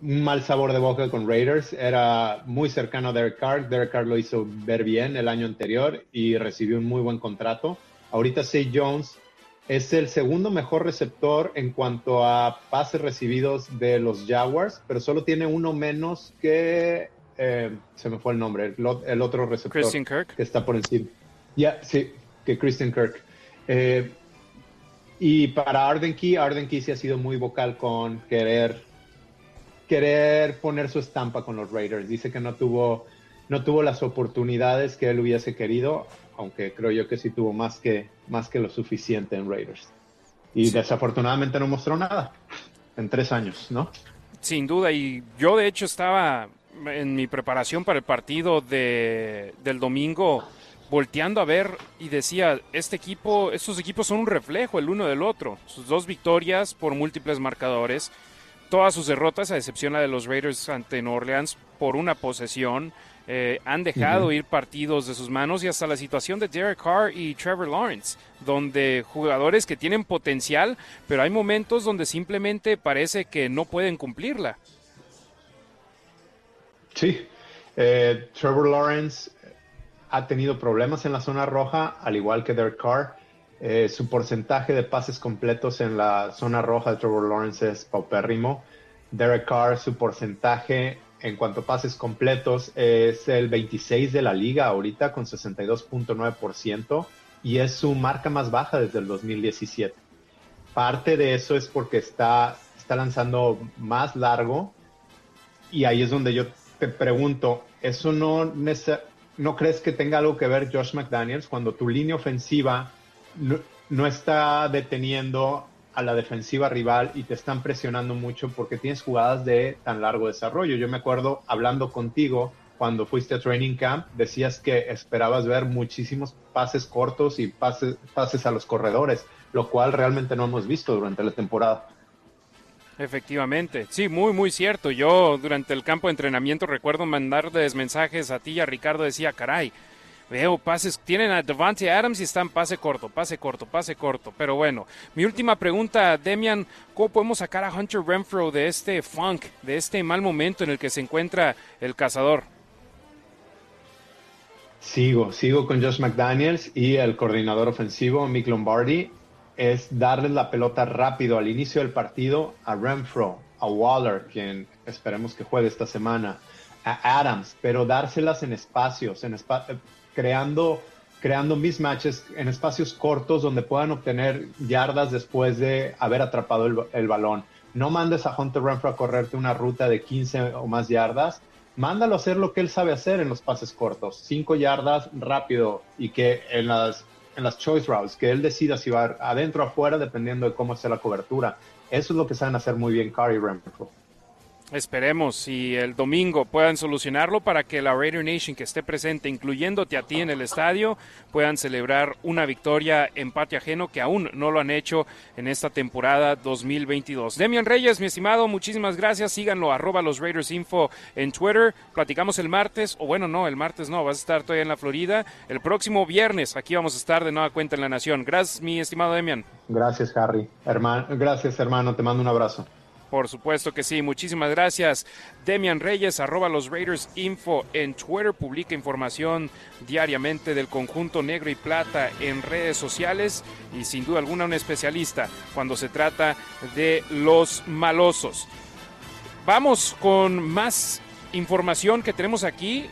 un mal sabor de boca con Raiders. Era muy cercano a Derek Carr. Derek Carr lo hizo ver bien el año anterior y recibió un muy buen contrato. Ahorita Say Jones es el segundo mejor receptor en cuanto a pases recibidos de los Jaguars, pero solo tiene uno menos que. Eh, se me fue el nombre, el, otro receptor. Christian Kirk. Que está por encima. Ya, sí, que Christian Kirk. Eh, y para Arden Key, Arden Key sí ha sido muy vocal con querer, querer poner su estampa con los Raiders. Dice que no tuvo, no tuvo las oportunidades que él hubiese querido aunque creo yo que sí tuvo más que, más que lo suficiente en Raiders. Y desafortunadamente no mostró nada en tres años, ¿no? Sin duda, y yo de hecho estaba en mi preparación para el partido de, del domingo volteando a ver y decía, este equipo, estos equipos son un reflejo el uno del otro. Sus dos victorias por múltiples marcadores, todas sus derrotas, a excepción la de los Raiders ante New Orleans por una posesión. Eh, han dejado ir partidos de sus manos y hasta la situación de Derek Carr y Trevor Lawrence, donde jugadores que tienen potencial, pero hay momentos donde simplemente parece que no pueden cumplirla. Sí, eh, Trevor Lawrence ha tenido problemas en la zona roja, al igual que Derek Carr. Eh, su porcentaje de pases completos en la zona roja de Trevor Lawrence es paupérrimo. Derek Carr, su porcentaje en cuanto a pases completos es el 26 de la liga ahorita con 62.9% y es su marca más baja desde el 2017. Parte de eso es porque está, está lanzando más largo y ahí es donde yo te pregunto, ¿eso no, no crees que tenga algo que ver Josh McDaniels cuando tu línea ofensiva no, no está deteniendo a la defensiva rival y te están presionando mucho porque tienes jugadas de tan largo desarrollo. Yo me acuerdo hablando contigo cuando fuiste a Training Camp, decías que esperabas ver muchísimos pases cortos y pases, pases a los corredores, lo cual realmente no hemos visto durante la temporada. Efectivamente, sí, muy, muy cierto. Yo durante el campo de entrenamiento recuerdo mandarles mensajes a ti y a Ricardo, decía, caray, Veo pases, tienen a Devante Adams y están pase corto, pase corto, pase corto. Pero bueno, mi última pregunta, Demian, ¿cómo podemos sacar a Hunter Renfro de este funk, de este mal momento en el que se encuentra el cazador? Sigo, sigo con Josh McDaniels y el coordinador ofensivo, Mick Lombardi, es darle la pelota rápido al inicio del partido a Renfro, a Waller, quien esperemos que juegue esta semana, a Adams, pero dárselas en espacios, en espacios creando, creando mismatches en espacios cortos donde puedan obtener yardas después de haber atrapado el, balón. No mandes a Hunter Renfro a correrte una ruta de 15 o más yardas. Mándalo a hacer lo que él sabe hacer en los pases cortos. 5 yardas rápido y que en las, en las choice routes, que él decida si va adentro o afuera dependiendo de cómo sea la cobertura. Eso es lo que saben hacer muy bien Curry Renfro. Esperemos si el domingo puedan solucionarlo para que la Raider Nation que esté presente, incluyéndote a ti en el estadio, puedan celebrar una victoria en patio ajeno que aún no lo han hecho en esta temporada 2022. Demian Reyes, mi estimado, muchísimas gracias. Síganlo, arroba los Raiders Info en Twitter. Platicamos el martes, o bueno, no, el martes no, vas a estar todavía en la Florida. El próximo viernes aquí vamos a estar de nueva cuenta en la Nación. Gracias, mi estimado Demian. Gracias, Harry. Hermano, gracias, hermano. Te mando un abrazo. Por supuesto que sí, muchísimas gracias. Demian Reyes, arroba los Raiders Info en Twitter, publica información diariamente del conjunto negro y plata en redes sociales y sin duda alguna un especialista cuando se trata de los malosos. Vamos con más información que tenemos aquí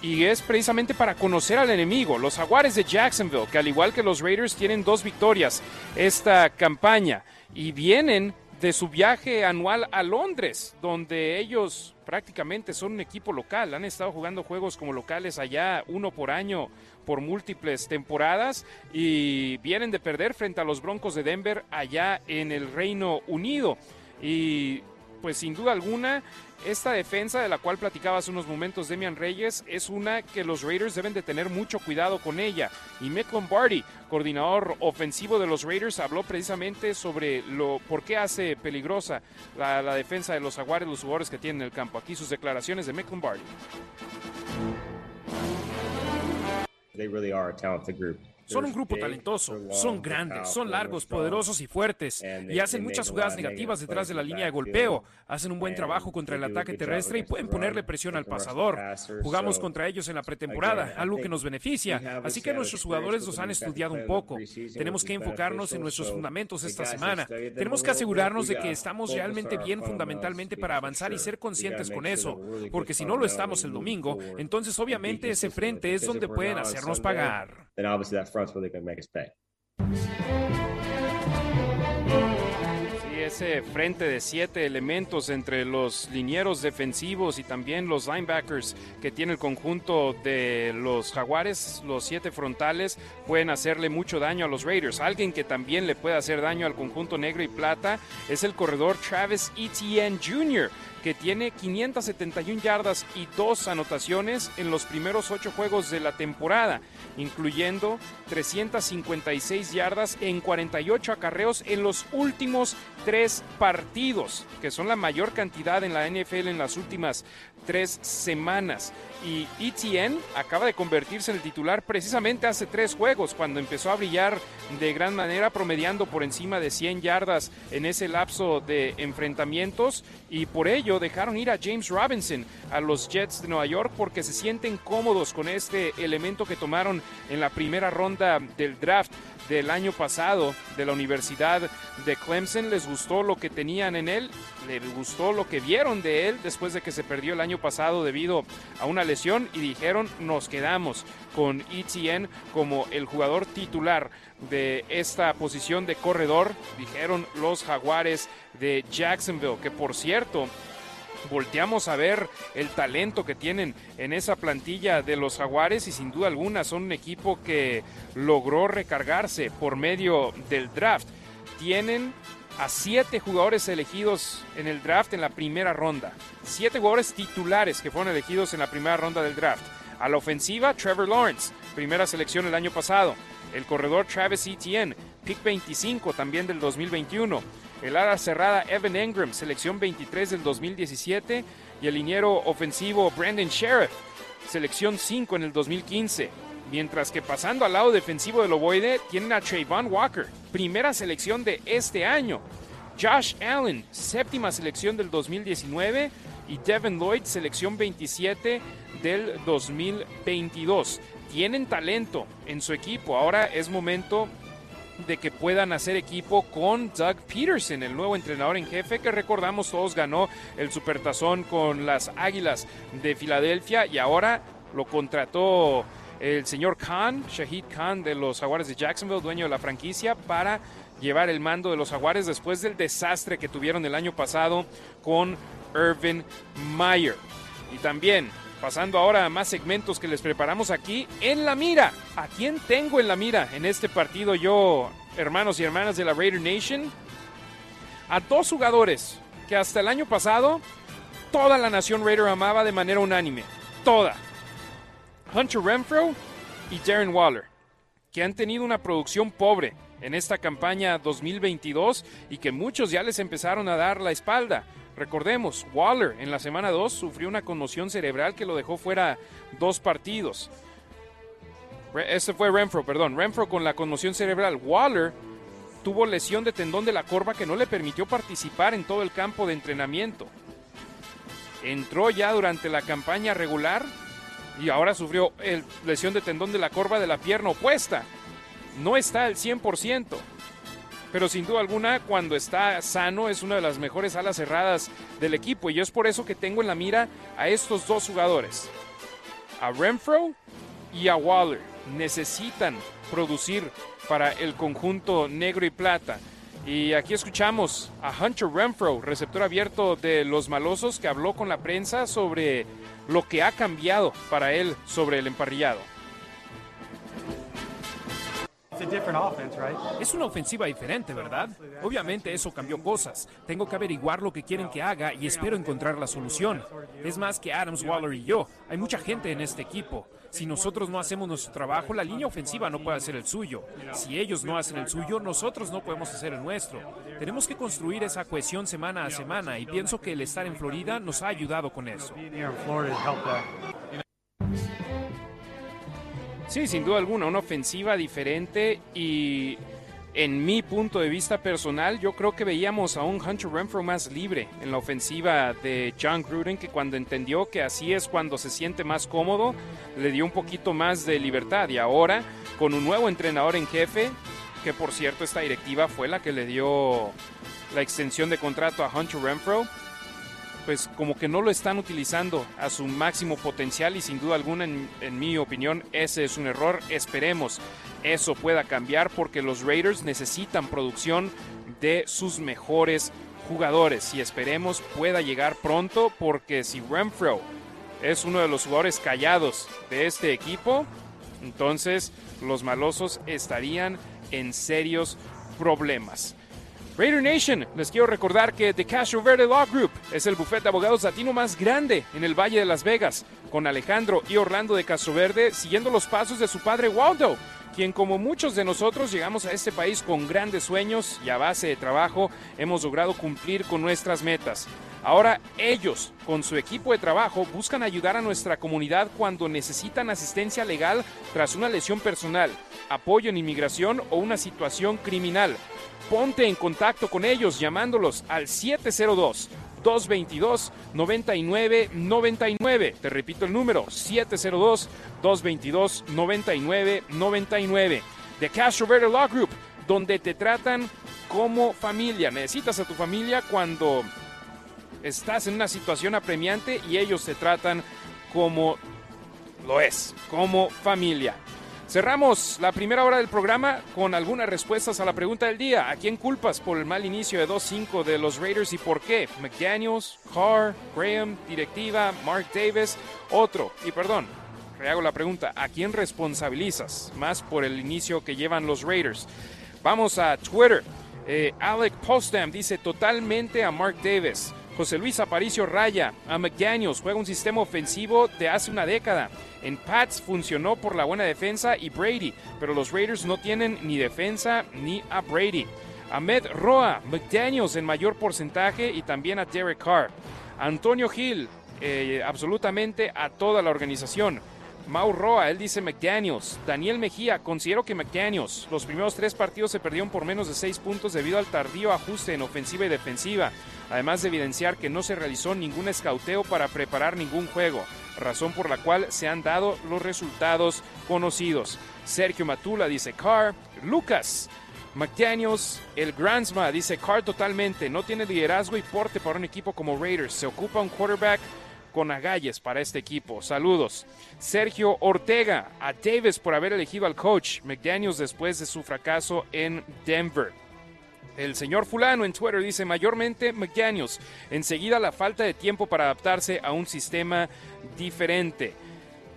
y es precisamente para conocer al enemigo, los Jaguares de Jacksonville, que al igual que los Raiders tienen dos victorias esta campaña y vienen de su viaje anual a Londres, donde ellos prácticamente son un equipo local. Han estado jugando juegos como locales allá, uno por año, por múltiples temporadas, y vienen de perder frente a los Broncos de Denver allá en el Reino Unido. Y pues sin duda alguna esta defensa de la cual platicaba hace unos momentos Demian Reyes es una que los Raiders deben de tener mucho cuidado con ella. Y Mick Lombardi, coordinador ofensivo de los Raiders, habló precisamente sobre lo por qué hace peligrosa la, defensa de los Jaguares, los jugadores que tienen en el campo. Aquí sus declaraciones de Mick Lombardi. They really are a talented group. Son un grupo talentoso, son grandes, son largos, poderosos y fuertes, y hacen muchas jugadas negativas detrás de la línea de golpeo, hacen un buen trabajo contra el ataque terrestre y pueden ponerle presión al pasador. Jugamos contra ellos en la pretemporada, algo que nos beneficia, así que nuestros jugadores los han estudiado un poco. Tenemos que enfocarnos en nuestros fundamentos esta semana. Tenemos que asegurarnos de que estamos realmente bien fundamentalmente para avanzar y ser conscientes con eso, porque si no lo estamos el domingo, entonces obviamente ese frente es donde pueden hacernos pagar ese frente de siete elementos entre los linieros defensivos y también los linebackers que tiene el conjunto de los Jaguares, los siete frontales, pueden hacerle mucho daño a los Raiders. Alguien que también le puede hacer daño al conjunto negro y plata es el corredor Travis Etienne Jr., que tiene 571 yardas y dos anotaciones en los primeros ocho juegos de la temporada, incluyendo 356 yardas en 48 acarreos en los últimos tres partidos, que son la mayor cantidad en la NFL en las últimas tres semanas. Y ETN acaba de convertirse en el titular precisamente hace tres juegos, cuando empezó a brillar de gran manera, promediando por encima de 100 yardas en ese lapso de enfrentamientos. Y por ello dejaron ir a James Robinson a los Jets de Nueva York porque se sienten cómodos con este elemento que tomaron en la primera ronda del draft del año pasado de la Universidad de Clemson. Les gustó lo que tenían en él, les gustó lo que vieron de él después de que se perdió el año pasado debido a una lesión y dijeron nos quedamos con ETN como el jugador titular de esta posición de corredor, dijeron los jaguares de Jacksonville, que por cierto volteamos a ver el talento que tienen en esa plantilla de los Jaguares y sin duda alguna son un equipo que logró recargarse por medio del draft. Tienen a siete jugadores elegidos en el draft en la primera ronda. Siete jugadores titulares que fueron elegidos en la primera ronda del draft. A la ofensiva, Trevor Lawrence, primera selección el año pasado. El corredor Travis Etienne, pick 25 también del 2021 el ala cerrada Evan Engram, selección 23 del 2017, y el liniero ofensivo Brandon Sheriff, selección 5 en el 2015. Mientras que pasando al lado defensivo del ovoide, tienen a Trayvon Walker, primera selección de este año. Josh Allen, séptima selección del 2019. Y Devin Lloyd, selección 27 del 2022. Tienen talento en su equipo. Ahora es momento de que puedan hacer equipo con Doug Peterson, el nuevo entrenador en jefe que recordamos todos ganó el Supertazón con las Águilas de Filadelfia y ahora lo contrató el señor Khan, Shahid Khan de los Jaguares de Jacksonville, dueño de la franquicia, para llevar el mando de los Jaguares después del desastre que tuvieron el año pasado con Irvin Meyer. Y también Pasando ahora a más segmentos que les preparamos aquí en la mira. ¿A quién tengo en la mira en este partido yo, hermanos y hermanas de la Raider Nation? A dos jugadores que hasta el año pasado toda la nación Raider amaba de manera unánime. Toda. Hunter Renfro y Darren Waller, que han tenido una producción pobre en esta campaña 2022 y que muchos ya les empezaron a dar la espalda. Recordemos, Waller en la semana 2 sufrió una conmoción cerebral que lo dejó fuera dos partidos. Este fue Renfro, perdón. Renfro con la conmoción cerebral. Waller tuvo lesión de tendón de la corva que no le permitió participar en todo el campo de entrenamiento. Entró ya durante la campaña regular y ahora sufrió lesión de tendón de la corva de la pierna opuesta. No está al 100% pero sin duda alguna cuando está sano es una de las mejores alas cerradas del equipo y es por eso que tengo en la mira a estos dos jugadores, a Renfro y a Waller. Necesitan producir para el conjunto negro y plata. Y aquí escuchamos a Hunter Renfro, receptor abierto de los malosos, que habló con la prensa sobre lo que ha cambiado para él sobre el emparrillado. Es una ofensiva diferente, ¿verdad? Obviamente eso cambió cosas. Tengo que averiguar lo que quieren que haga y espero encontrar la solución. Es más que Adams, Waller y yo. Hay mucha gente en este equipo. Si nosotros no hacemos nuestro trabajo, la línea ofensiva no puede hacer el suyo. Si ellos no hacen el suyo, nosotros no podemos hacer el nuestro. Tenemos que construir esa cohesión semana a semana y pienso que el estar en Florida nos ha ayudado con eso. Sí, sin duda alguna, una ofensiva diferente y en mi punto de vista personal, yo creo que veíamos a un Hunter Renfro más libre en la ofensiva de John Gruden, que cuando entendió que así es cuando se siente más cómodo, le dio un poquito más de libertad. Y ahora, con un nuevo entrenador en jefe, que por cierto esta directiva fue la que le dio la extensión de contrato a Hunter Renfro, pues como que no lo están utilizando a su máximo potencial y sin duda alguna, en, mi opinión, ese es un error. Esperemos eso pueda cambiar porque los Raiders necesitan producción de sus mejores jugadores y esperemos pueda llegar pronto porque si Renfro es uno de los jugadores callados de este equipo, entonces los malosos estarían en serios problemas. Raider Nation, les quiero recordar que The Castro Verde Law Group es el bufete de abogados latino más grande en el Valle de Las Vegas, con Alejandro y Orlando de Castro Verde siguiendo los pasos de su padre Waldo, quien como muchos de nosotros llegamos a este país con grandes sueños y a base de trabajo hemos logrado cumplir con nuestras metas. Ahora ellos, con su equipo de trabajo, buscan ayudar a nuestra comunidad cuando necesitan asistencia legal tras una lesión personal, apoyo en inmigración o una situación criminal. Ponte en contacto con ellos llamándolos al 702 702-222-9999. Te repito el número, 702-222-9999. De Castro Verde Law Group, donde te tratan como familia. Necesitas a tu familia cuando estás en una situación apremiante y ellos te tratan como lo es, como familia. Cerramos la primera hora del programa con algunas respuestas a la pregunta del día. ¿A quién culpas por el mal inicio de 2-5 de los Raiders y por qué? McDaniels, Carr, Graham, directiva, Mark Davis, otro. Y perdón, rehago la pregunta, ¿a quién responsabilizas más por el inicio que llevan los Raiders? Vamos a Twitter. Eh, Alec Postam dice totalmente a Mark Davis. José Luis Aparicio Raya, a McDaniels, juega un sistema ofensivo de hace una década. En Pats funcionó por la buena defensa y Brady, pero los Raiders no tienen ni defensa ni a Brady. Ahmed Roa, McDaniels en mayor porcentaje y también a Derek Carr. Antonio Hill, eh, absolutamente a toda la organización. Mau Roa, él dice McDaniels. Daniel Mejía, considero que McDaniels. Los primeros tres partidos se perdieron por menos de seis puntos debido al tardío ajuste en ofensiva y defensiva, además de evidenciar que no se realizó ningún escauteo para preparar ningún juego, razón por la cual se han dado los resultados conocidos. Sergio Matula dice Carr. Lucas. McDaniels, el Grandsma, dice Carr totalmente, no tiene liderazgo y porte para un equipo como Raiders. Se ocupa un quarterback con agalles para este equipo. Saludos. Sergio Ortega, a Davis por haber elegido al coach. McDaniels después de su fracaso en Denver. El señor fulano en Twitter dice mayormente McDaniels. Enseguida la falta de tiempo para adaptarse a un sistema diferente.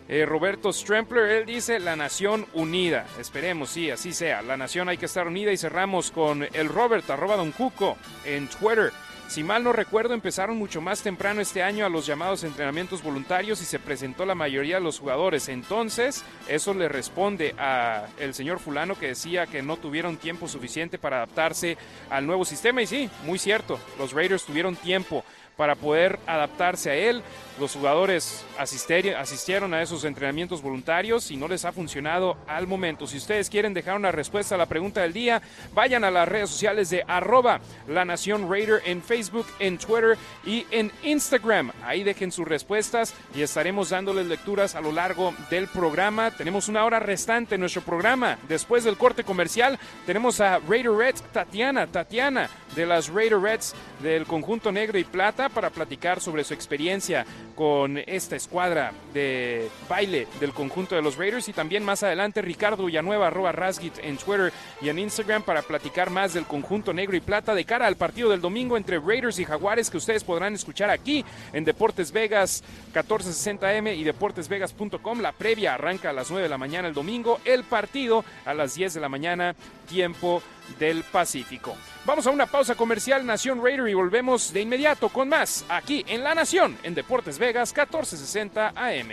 Eh, Roberto Strempler, él dice la nación unida. Esperemos, sí, así sea. La nación hay que estar unida y cerramos con el Robert, arroba Don Cuco, en Twitter. Si mal no recuerdo, empezaron mucho más temprano este año a los llamados entrenamientos voluntarios y se presentó la mayoría de los jugadores. Entonces, eso le responde a el señor fulano que decía que no tuvieron tiempo suficiente para adaptarse al nuevo sistema. Y sí, muy cierto, los Raiders tuvieron tiempo para poder adaptarse a él. Los jugadores asistieron a esos entrenamientos voluntarios y no les ha funcionado al momento. Si ustedes quieren dejar una respuesta a la pregunta del día, vayan a las redes sociales de arroba la Nación Raider en Facebook, en Twitter y en Instagram. Ahí dejen sus respuestas y estaremos dándoles lecturas a lo largo del programa. Tenemos una hora restante en nuestro programa. Después del corte comercial, tenemos a Raider Reds Tatiana, Tatiana de las Raider Reds del conjunto negro y plata para platicar sobre su experiencia con esta escuadra de baile del conjunto de los Raiders y también más adelante Ricardo Villanueva arroba Rasgit en Twitter y en Instagram para platicar más del conjunto negro y plata de cara al partido del domingo entre Raiders y Jaguares que ustedes podrán escuchar aquí en Deportes Vegas 1460M y deportesvegas.com. La previa arranca a las 9 de la mañana el domingo, el partido a las 10 de la mañana tiempo del Pacífico. Vamos a una pausa comercial Nación Raider y volvemos de inmediato con más aquí en La Nación en Deportes Vegas 1460 AM.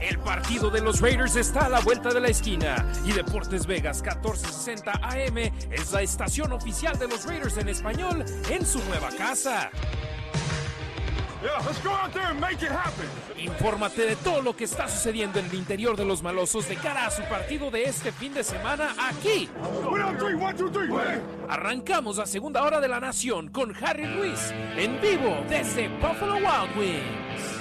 El partido de los Raiders está a la vuelta de la esquina y Deportes Vegas 1460 AM es la estación oficial de los Raiders en español en su nueva casa. Infórmate de todo lo que está sucediendo en el interior de los malosos de cara a su partido de este fin de semana aquí. Arrancamos la segunda hora de la nación con Harry Ruiz en vivo desde Buffalo Wild Wings.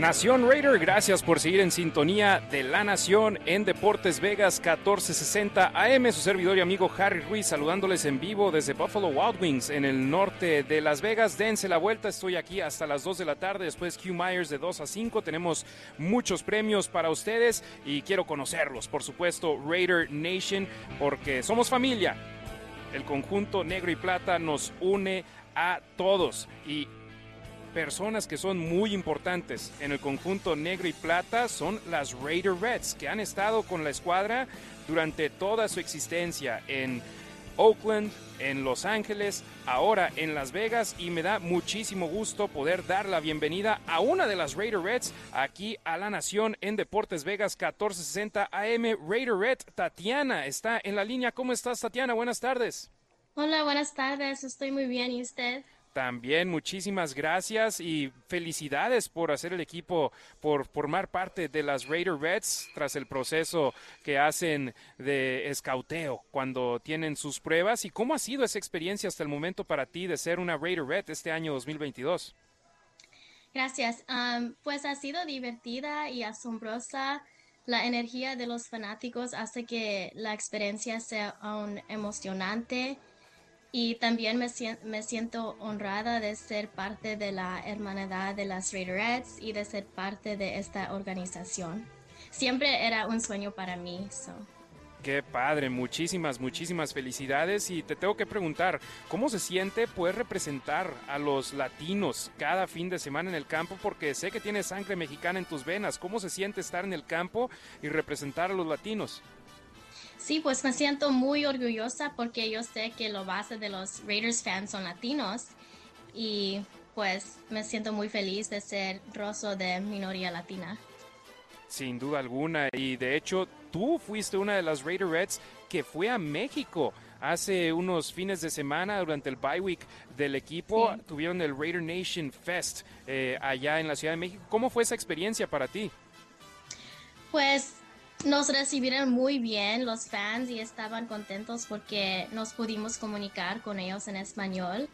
Nación Raider, gracias por seguir en sintonía de la Nación en Deportes Vegas 1460 AM. Su servidor y amigo Harry Ruiz saludándoles en vivo desde Buffalo Wild Wings en el norte de Las Vegas. Dense la vuelta, estoy aquí hasta las 2 de la tarde. Después Q Myers de 2 a 5. Tenemos muchos premios para ustedes y quiero conocerlos. Por supuesto, Raider Nation, porque somos familia. El conjunto negro y plata nos une a todos y personas que son muy importantes en el conjunto negro y plata son las Raider Reds, que han estado con la escuadra durante toda su existencia en Oakland, en Los Ángeles, ahora en Las Vegas y me da muchísimo gusto poder dar la bienvenida a una de las Raider Reds aquí a la Nación en Deportes Vegas 1460 AM. Raider Red, Tatiana está en la línea. ¿Cómo estás, Tatiana? Buenas tardes. Hola, buenas tardes. Estoy muy bien. ¿Y usted? También muchísimas gracias y felicidades por hacer el equipo, por formar parte de las Raider Reds tras el proceso que hacen de escauteo cuando tienen sus pruebas. ¿Y cómo ha sido esa experiencia hasta el momento para ti de ser una Raider Red este año 2022? Gracias. pues ha sido divertida y asombrosa. La energía de los fanáticos hace que la experiencia sea aún emocionante y también me, siento honrada de ser parte de la hermandad de las Raiderettes y de ser parte de esta organización. Siempre era un sueño para mí. Qué padre, muchísimas, muchísimas felicidades y te tengo que preguntar, ¿cómo se siente poder representar a los latinos cada fin de semana en el campo? Porque sé que tienes sangre mexicana en tus venas, ¿cómo se siente estar en el campo y representar a los latinos? Sí, pues me siento muy orgullosa porque yo sé que la base de los Raiders fans son latinos y pues me siento muy feliz de ser roso de minoría latina. Sin duda alguna y de hecho tú fuiste una de las Raider Reds que fue a México hace unos fines de semana durante el bye week del equipo. Tuvieron el Raider Nation Fest eh, allá en la Ciudad de México. ¿Cómo fue esa experiencia para ti? Pues nos recibieron muy bien los fans y estaban contentos porque nos pudimos comunicar con ellos en español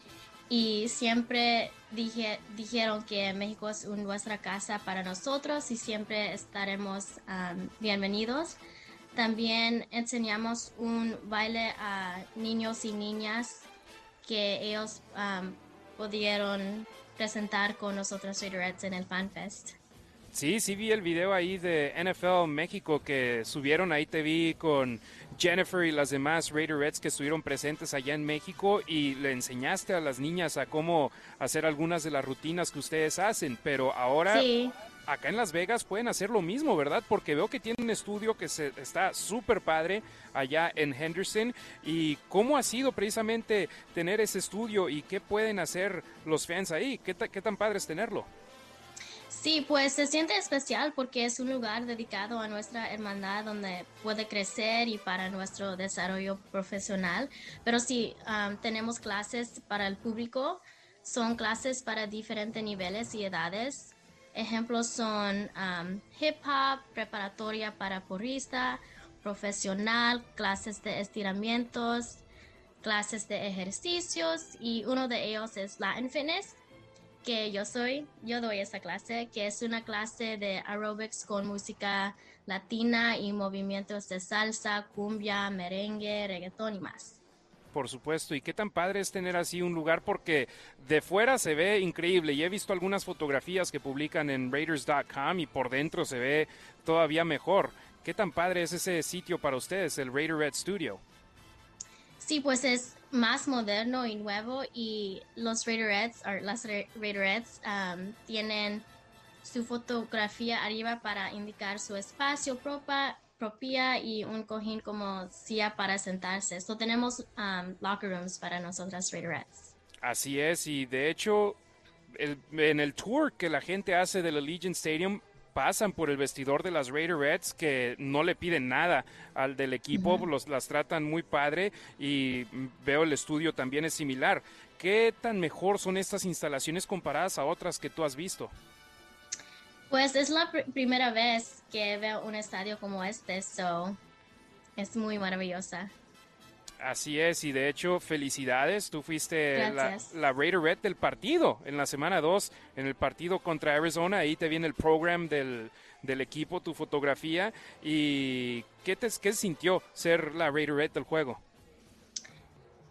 y siempre dije, dijeron que México es nuestra casa para nosotros y siempre estaremos bienvenidos. También enseñamos un baile a niños y niñas que ellos pudieron presentar con nosotros en el FanFest. Sí, sí vi el video ahí de NFL México que subieron, ahí te vi con Jennifer y las demás Raiderettes que estuvieron presentes allá en México y le enseñaste a las niñas a cómo hacer algunas de las rutinas que ustedes hacen, pero ahora acá en Las Vegas pueden hacer lo mismo, ¿verdad? Porque veo que tienen un estudio que se, está súper padre allá en Henderson y cómo ha sido precisamente tener ese estudio y qué pueden hacer los fans ahí, qué, qué tan padre es tenerlo. Sí, pues se siente especial porque es un lugar dedicado a nuestra hermandad donde puede crecer y para nuestro desarrollo profesional. Pero sí, tenemos clases para el público, son clases para diferentes niveles y edades. Ejemplos son hip hop, preparatoria para porrista, profesional, clases de estiramientos, clases de ejercicios y uno de ellos es Latin Fitness que yo soy, yo doy esa clase, que es una clase de aerobics con música latina y movimientos de salsa, cumbia, merengue, reggaetón y más. Por supuesto, y qué tan padre es tener así un lugar porque de fuera se ve increíble y he visto algunas fotografías que publican en Raiders.com y por dentro se ve todavía mejor. ¿Qué tan padre es ese sitio para ustedes, el Raider Red Studio? Sí, pues es más moderno y nuevo y los Raiderettes, las Raiderettes um, tienen su fotografía arriba para indicar su espacio propia, propia y un cojín como silla para sentarse. So tenemos um, locker rooms para nosotras Raiderettes. Así es, y de hecho, en el tour que la gente hace del Allegiant Stadium, pasan por el vestidor de las Raider Reds que no le piden nada al del equipo, los, las tratan muy padre y veo el estudio también es similar. ¿Qué tan mejor son estas instalaciones comparadas a otras que tú has visto? Pues es la primera vez que veo un estadio como este, so es muy maravillosa. Así es, y de hecho, felicidades. Tú fuiste la, la, Raider Red del partido en la semana 2, en el partido contra Arizona. Ahí te viene el program del, del equipo, tu fotografía. ¿Y qué, te, qué sintió ser la Raider Red del juego?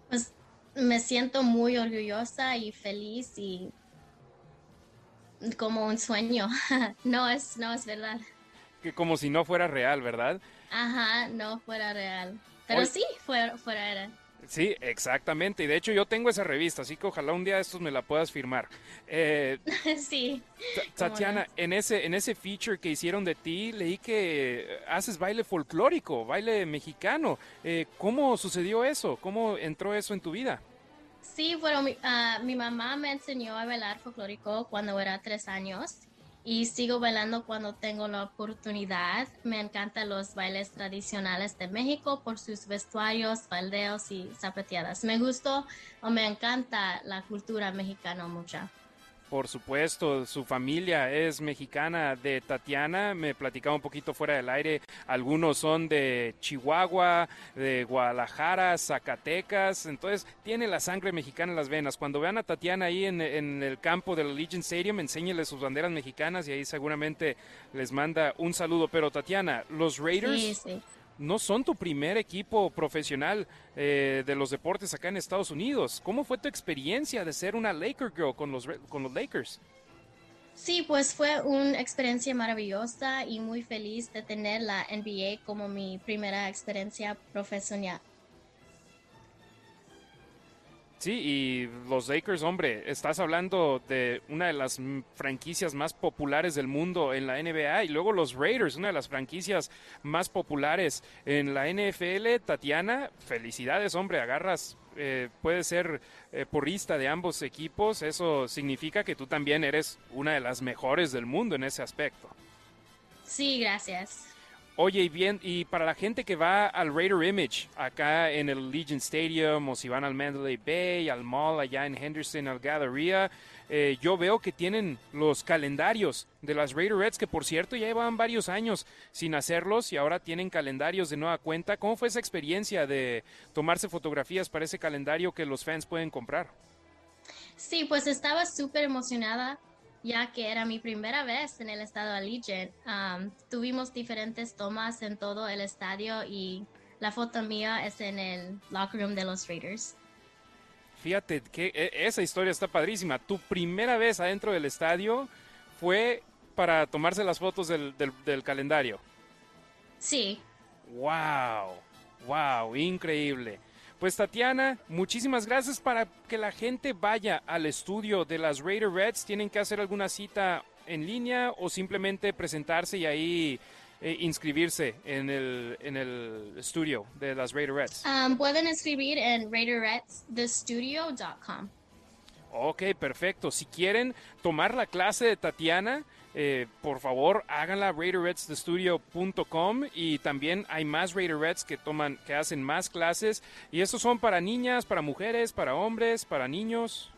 Pues me siento muy orgullosa y feliz y como un sueño. no, es, no es verdad. Que como si no fuera real, ¿verdad? Ajá, no fuera real. Pero sí, fuera, fuera Sí, exactamente. Y de hecho yo tengo esa revista, así que ojalá un día de estos me la puedas firmar. Eh, sí. Tatiana, en ese, en ese feature que hicieron de ti, leí que haces baile folclórico, baile mexicano. Eh, ¿Cómo sucedió eso? ¿Cómo entró eso en tu vida? Sí, bueno, mi, ah, mi mamá me enseñó a bailar folclórico cuando era tres años y sigo bailando cuando tengo la oportunidad. Me encantan los bailes tradicionales de México por sus vestuarios, faldeos y zapateadas. Me gusta o me encanta la cultura mexicana mucho. Por supuesto, su familia es mexicana de Tatiana. Me platicaba un poquito fuera del aire. Algunos son de Chihuahua, de Guadalajara, Zacatecas. Entonces, tiene la sangre mexicana en las venas. Cuando vean a Tatiana ahí en, el campo del Legion Stadium, enséñeles sus banderas mexicanas y ahí seguramente les manda un saludo. Pero, Tatiana, los Raiders no son tu primer equipo profesional eh, de los deportes acá en Estados Unidos. ¿Cómo fue tu experiencia de ser una Laker Girl con los, con los Lakers? Sí, pues fue una experiencia maravillosa y muy feliz de tener la NBA como mi primera experiencia profesional. Sí, y los Lakers, hombre, estás hablando de una de las franquicias más populares del mundo en la NBA y luego los Raiders, una de las franquicias más populares en la NFL. Tatiana, felicidades, hombre, agarras, eh, puedes ser eh, porrista de ambos equipos, eso significa que tú también eres una de las mejores del mundo en ese aspecto. Sí, gracias. Oye, y bien, y para la gente que va al Raider Image, acá en el Legion Stadium, o si van al Mandalay Bay, al mall allá en Henderson, al Galleria, eh, yo veo que tienen los calendarios de las Raider Reds, que por cierto ya llevan varios años sin hacerlos y ahora tienen calendarios de nueva cuenta. ¿Cómo fue esa experiencia de tomarse fotografías para ese calendario que los fans pueden comprar? Sí, pues estaba súper emocionada ya que era mi primera vez en el estado Allegiant. Um, tuvimos diferentes tomas en todo el estadio y la foto mía es en el locker room de los Raiders. Fíjate que e, esa historia está padrísima. Tu primera vez adentro del estadio fue para tomarse las fotos del, del calendario. Sí. ¡Wow! ¡Wow! Increíble. Pues Tatiana, muchísimas gracias para que la gente vaya al estudio de las Raider Reds. ¿Tienen que hacer alguna cita en línea o simplemente presentarse y ahí eh, inscribirse en el, en el estudio de las Raider Reds? Um, pueden escribir en raiderredsthestudio.com. Ok, perfecto. Si quieren tomar la clase de Tatiana, eh, por favor háganla RaiderRedsTheStudio.com y también hay más Raider Reds que toman, que hacen más clases y estos son para niñas, para mujeres, para hombres, para niños.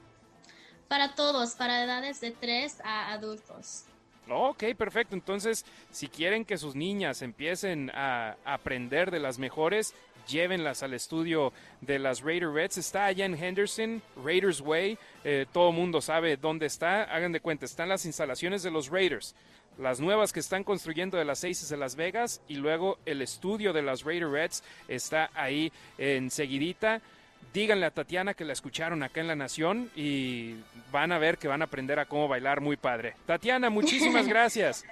Para todos, para edades de 3 a adultos. Ok, perfecto. Entonces, si quieren que sus niñas empiecen a aprender de las mejores, llévenlas al estudio de las Raider Reds. Está allá en Henderson, Raiders Way. Eh, todo mundo sabe dónde está. Hagan de cuenta, están las instalaciones de los Raiders. Las nuevas que están construyendo de las Aces de Las Vegas y luego el estudio de las Raider Reds está ahí enseguidita díganle a Tatiana que la escucharon acá en La Nación y van a ver que van a aprender a cómo bailar muy padre. Tatiana, muchísimas gracias.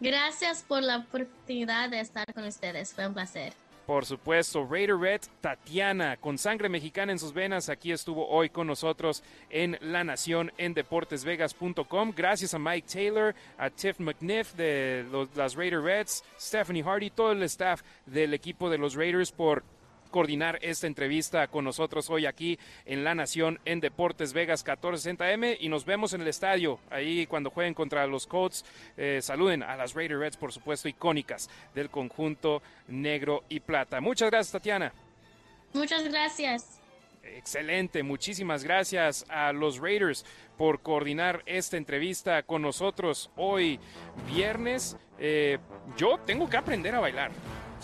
Gracias por la oportunidad de estar con ustedes, fue un placer. Por supuesto, Raider Red, Tatiana, con sangre mexicana en sus venas, aquí estuvo hoy con nosotros en La Nación en deportesvegas.com. Gracias a Mike Taylor, a Tiff McNiff de las Raider Reds, Stephanie Hardy, todo el staff del equipo de los Raiders por coordinar esta entrevista con nosotros hoy aquí en La Nación en Deportes Vegas 1460M y nos vemos en el estadio ahí cuando jueguen contra los Colts. Eh, saluden a las Raider Reds, por supuesto, icónicas del conjunto negro y plata. Muchas gracias, Tatiana. Muchas gracias. Excelente, muchísimas gracias a los Raiders por coordinar esta entrevista con nosotros hoy viernes. Eh, yo tengo que aprender a bailar.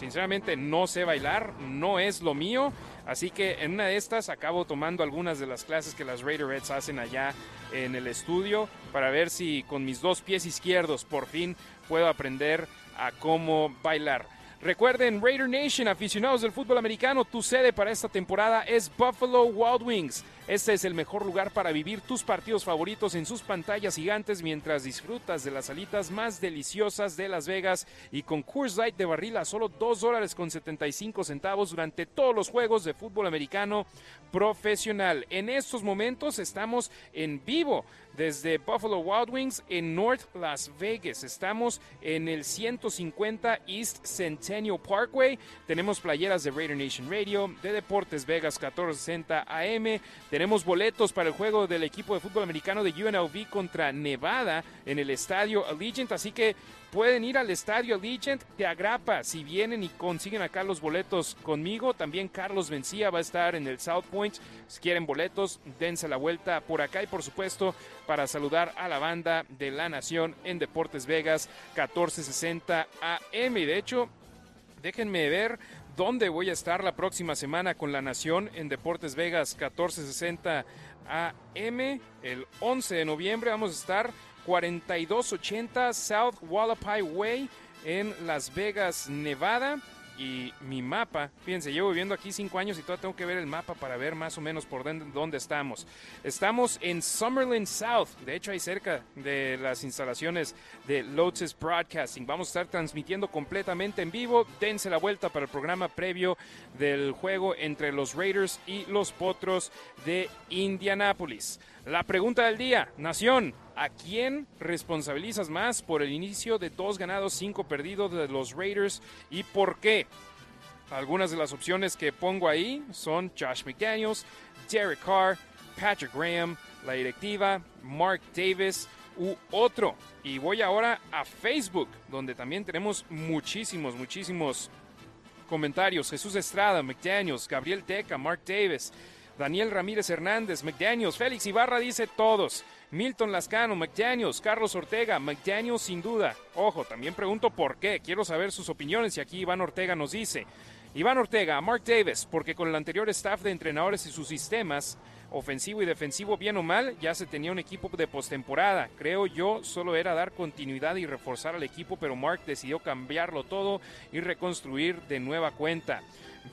Sinceramente no sé bailar, no es lo mío. Así que en una de estas acabo tomando algunas de las clases que las Raider Reds hacen allá en el estudio para ver si con mis dos pies izquierdos por fin puedo aprender a cómo bailar. Recuerden, Raider Nation, aficionados del fútbol americano, tu sede para esta temporada es Buffalo Wild Wings. Este es el mejor lugar para vivir tus partidos favoritos en sus pantallas gigantes mientras disfrutas de las salitas más deliciosas de Las Vegas y con Coors Light de barril a solo 2 dólares con 75 centavos durante todos los juegos de fútbol americano profesional. En estos momentos estamos en vivo desde Buffalo Wild Wings en North Las Vegas. Estamos en el 150 East Centennial Parkway. Tenemos playeras de Raider Nation Radio, de Deportes Vegas 1460 AM. Tenemos boletos para el juego del equipo de fútbol americano de UNLV contra Nevada en el estadio Allegiant, así que pueden ir al estadio Allegiant, te agrapa si vienen y consiguen acá los boletos conmigo. También Carlos Vencía va a estar en el South Point. Si quieren boletos, dense la vuelta por acá y por supuesto para saludar a la banda de la Nación en Deportes Vegas 1460 AM. Y de hecho, déjenme ver dónde voy a estar la próxima semana con la Nación en Deportes Vegas 1460 AM. El 11 de noviembre vamos a estar 4280 South Wallapai Way en Las Vegas, Nevada. Y mi mapa, fíjense, llevo viviendo aquí cinco años y todavía tengo que ver el mapa para ver más o menos por dónde, estamos. Estamos en Summerlin South, de hecho ahí cerca de las instalaciones de Lotus Broadcasting. Vamos a estar transmitiendo completamente en vivo. Dense la vuelta para el programa previo del juego entre los Raiders y los Potros de Indianápolis. La pregunta del día, Nación, ¿a quién responsabilizas más por el inicio de dos ganados, cinco perdidos de los Raiders y por qué? Algunas de las opciones que pongo ahí son Josh McDaniels, Derek Carr, Patrick Graham, la directiva, Mark Davis u otro. Y voy ahora a Facebook, donde también tenemos muchísimos, muchísimos comentarios. Jesús Estrada, McDaniels, Gabriel Teca, Mark Davis. Daniel Ramírez Hernández, McDaniels, Félix Ibarra dice todos. Milton Lascano, McDaniels, Carlos Ortega, McDaniels sin duda. Ojo, también pregunto por qué. Quiero saber sus opiniones y aquí Iván Ortega nos dice. Iván Ortega, Mark Davis, porque con el anterior staff de entrenadores y sus sistemas, ofensivo y defensivo, bien o mal, ya se tenía un equipo de postemporada. Creo yo, solo era dar continuidad y reforzar al equipo, pero Mark decidió cambiarlo todo y reconstruir de nueva cuenta.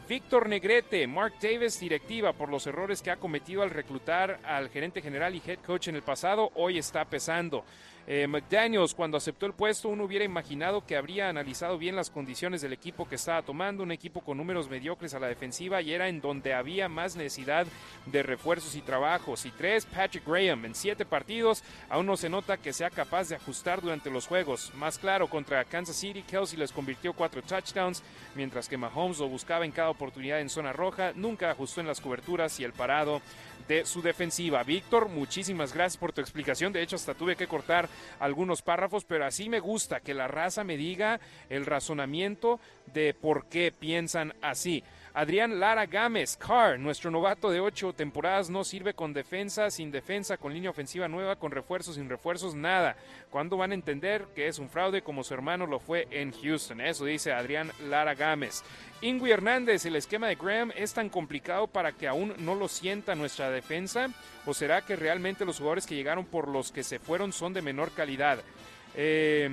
Víctor Negrete, Mark Davis, directiva por los errores que ha cometido al reclutar al gerente general y head coach en el pasado, hoy está pesando. Eh, McDaniels, cuando aceptó el puesto, uno hubiera imaginado que habría analizado bien las condiciones del equipo que estaba tomando, un equipo con números mediocres a la defensiva y era en donde había más necesidad de refuerzos y trabajos. Y tres, Patrick Graham, en siete partidos, aún no se nota que sea capaz de ajustar durante los juegos. Más claro, contra Kansas City, Kelsey les convirtió cuatro touchdowns, mientras que Mahomes lo buscaba en cada oportunidad en zona roja, nunca ajustó en las coberturas y el parado de su defensiva. Víctor, muchísimas gracias por tu explicación. De hecho, hasta tuve que cortar algunos párrafos, pero así me gusta que la raza me diga el razonamiento de por qué piensan así. Adrián Lara Gámez, Carr, nuestro novato de ocho temporadas, no sirve con defensa, sin defensa, con línea ofensiva nueva, con refuerzos, sin refuerzos, nada. ¿Cuándo van a entender que es un fraude como su hermano lo fue en Houston? Eso dice Adrián Lara Gámez. Ingui Hernández, el esquema de Graham es tan complicado para que aún no lo sienta nuestra defensa, o será que realmente los jugadores que llegaron por los que se fueron son de menor calidad? Eh,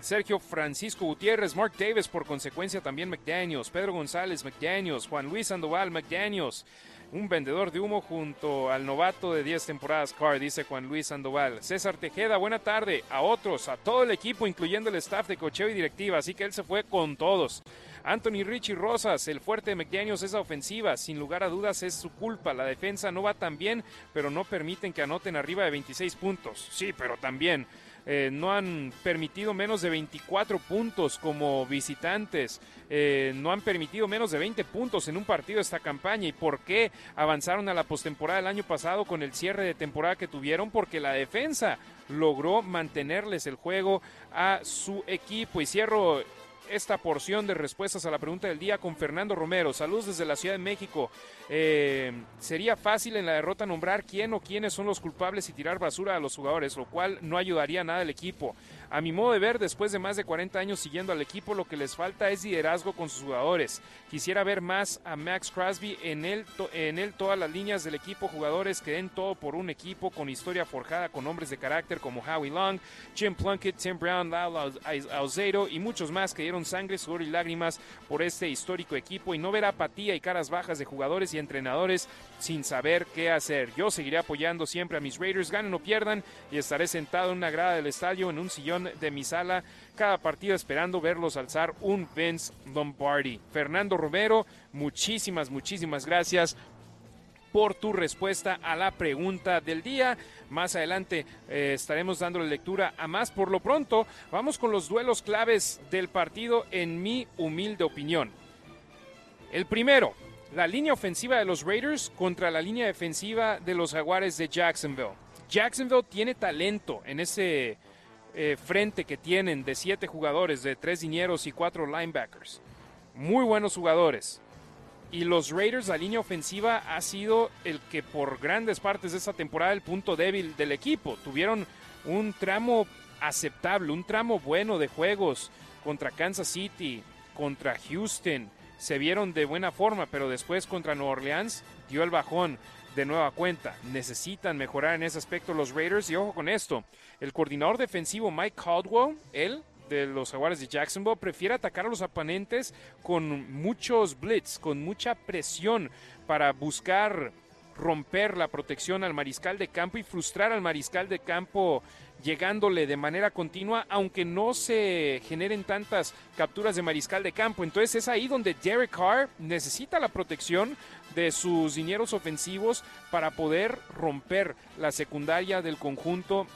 Sergio Francisco Gutiérrez, Mark Davis, por consecuencia también McDaniels, Pedro González, McDaniels, Juan Luis Sandoval, McDaniels, un vendedor de humo junto al novato de 10 temporadas, Carr, dice Juan Luis Sandoval. César Tejeda, buena tarde a otros, a todo el equipo, incluyendo el staff de cocheo y directiva, así que él se fue con todos. Anthony Richie Rosas, el fuerte de McDaniels es ofensiva, sin lugar a dudas es su culpa. La defensa no va tan bien, pero no permiten que anoten arriba de 26 puntos. Sí, pero también. Eh, no han permitido menos de 24 puntos como visitantes, eh, no han permitido menos de 20 puntos en un partido esta campaña. ¿Y por qué avanzaron a la postemporada el año pasado con el cierre de temporada que tuvieron? Porque la defensa logró mantenerles el juego a su equipo. Y cierro esta porción de respuestas a la pregunta del día con Fernando Romero. Saludos desde la Ciudad de México. Eh, sería fácil en la derrota nombrar quién o quiénes son los culpables y tirar basura a los jugadores, lo cual no ayudaría nada al equipo. A mi modo de ver, después de más de 40 años siguiendo al equipo, lo que les falta es liderazgo con sus jugadores. Quisiera ver más a Max Crosby en él, en él todas las líneas del equipo, jugadores que den todo por un equipo con historia forjada con hombres de carácter como Howie Long, Jim Plunkett, Tim Brown, Lalo Alzeiro y muchos más que dieron sangre, sudor y lágrimas por este histórico equipo y no ver apatía y caras bajas de jugadores y entrenadores sin saber qué hacer. Yo seguiré apoyando siempre a mis Raiders, ganen o pierdan, y estaré sentado en una grada del estadio en un sillón de mi sala cada partido esperando verlos alzar un Vince Lombardi. Fernando Romero, muchísimas, muchísimas gracias por tu respuesta a la pregunta del día. Más adelante eh, estaremos dándole lectura a más. Por lo pronto, vamos con los duelos claves del partido en mi humilde opinión. El primero, la línea ofensiva de los Raiders contra la línea defensiva de los Jaguares de Jacksonville. Jacksonville tiene talento en ese eh, frente que tienen de siete jugadores, de tres dineros y cuatro linebackers. Muy buenos jugadores. Y los Raiders, la línea ofensiva ha sido el que por grandes partes de esta temporada el punto débil del equipo. Tuvieron un tramo aceptable, un tramo bueno de juegos contra Kansas City, contra Houston. Se vieron de buena forma, pero después contra Nueva Orleans dio el bajón de nueva cuenta. Necesitan mejorar en ese aspecto los Raiders y ojo con esto. El coordinador defensivo Mike Caldwell, él de los Jaguares de Jacksonville prefiere atacar a los oponentes con muchos blitz, con mucha presión para buscar romper la protección al mariscal de campo y frustrar al mariscal de campo llegándole de manera continua, aunque no se generen tantas capturas de mariscal de campo. Entonces es ahí donde Derek Carr necesita la protección de sus dineros ofensivos para poder romper la secundaria del conjunto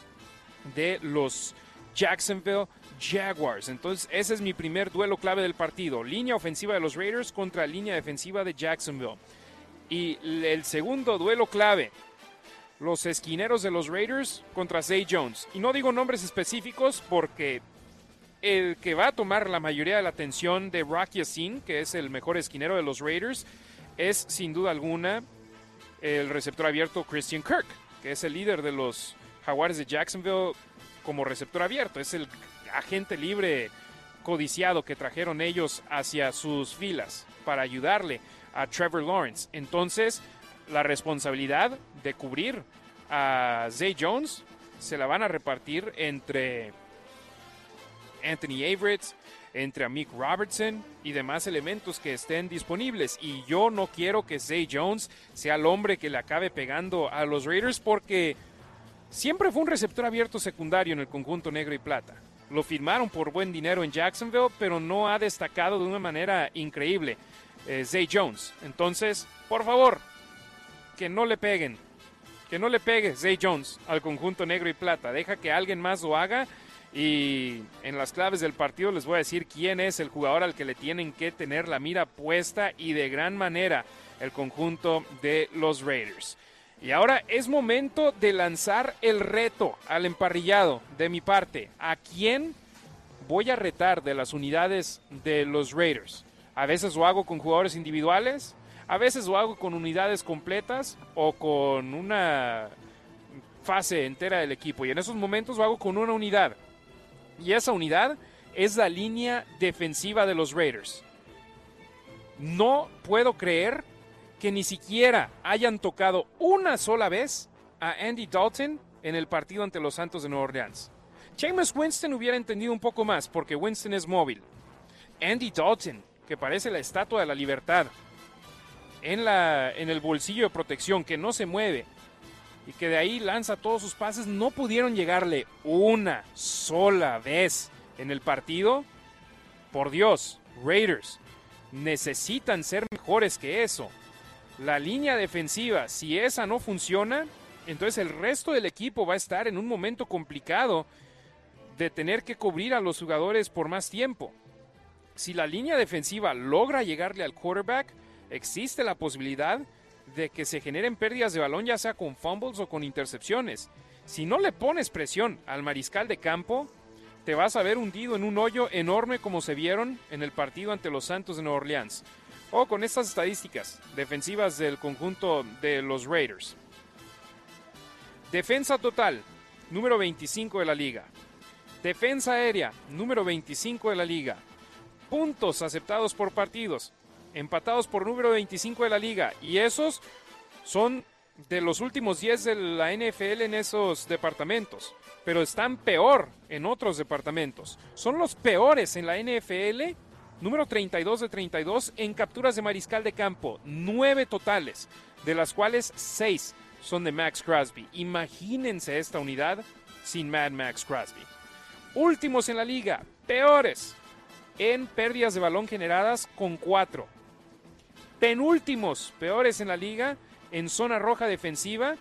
de los Jacksonville Jaguars. Entonces, ese es mi primer duelo clave del partido. Línea ofensiva de los Raiders contra línea defensiva de Jacksonville. Y el segundo duelo clave, los esquineros de los Raiders contra Zay Jones. Y no digo nombres específicos porque el que va a tomar la mayoría de la atención de Rocky Asin, que es el mejor esquinero de los Raiders, es sin duda alguna el receptor abierto Christian Kirk, que es el líder de los Jaguares de Jacksonville como receptor abierto. Es el agente libre codiciado que trajeron ellos hacia sus filas para ayudarle a Trevor Lawrence. Entonces, la responsabilidad de cubrir a Zay Jones se la van a repartir entre Anthony Averett, entre Mick Robertson y demás elementos que estén disponibles. Y yo no quiero que Zay Jones sea el hombre que le acabe pegando a los Raiders porque siempre fue un receptor abierto secundario en el conjunto negro y plata. Lo firmaron por buen dinero en Jacksonville, pero no ha destacado de una manera increíble eh, Zay Jones. Entonces, por favor, que no le peguen. Que no le pegue Zay Jones al conjunto negro y plata. Deja que alguien más lo haga. Y en las claves del partido les voy a decir quién es el jugador al que le tienen que tener la mira puesta y de gran manera el conjunto de los Raiders. Y ahora es momento de lanzar el reto al emparrillado de mi parte. ¿A quién voy a retar de las unidades de los Raiders? A veces lo hago con jugadores individuales, a veces lo hago con unidades completas o con una fase entera del equipo. Y en esos momentos lo hago con una unidad. Y esa unidad es la línea defensiva de los Raiders. No puedo creer que ni siquiera hayan tocado una sola vez a Andy Dalton en el partido ante los Santos de Nueva Orleans. James Winston hubiera entendido un poco más porque Winston es móvil. Andy Dalton que parece la estatua de la libertad, en, la, en el bolsillo de protección, que no se mueve y que de ahí lanza todos sus pases, no pudieron llegarle una sola vez en el partido. Por Dios, Raiders necesitan ser mejores que eso. La línea defensiva, si esa no funciona, entonces el resto del equipo va a estar en un momento complicado de tener que cubrir a los jugadores por más tiempo si la línea defensiva logra llegarle al quarterback, existe la posibilidad de que se generen pérdidas de balón, ya sea con fumbles o con intercepciones. Si no le pones presión al mariscal de campo, te vas a ver hundido en un hoyo enorme como se vieron en el partido ante los Santos de Nueva Orleans. O con estas estadísticas defensivas del conjunto de los Raiders. Defensa total, número 25 de la liga. Defensa aérea, número 25 de la liga puntos aceptados por partidos, empatados por número 25 de la liga. Y esos son de los últimos 10 de la NFL en esos departamentos. Pero están peor en otros departamentos. Son los peores en la NFL. Número 32 de 32 en capturas de mariscal de campo. 9 totales, de las cuales 6 son de Max Crosby. Imagínense esta unidad sin Mad Max Crosby. Últimos en la liga, peores en pérdidas de balón generadas con 4. Penúltimos, peores en la liga, en zona roja defensiva.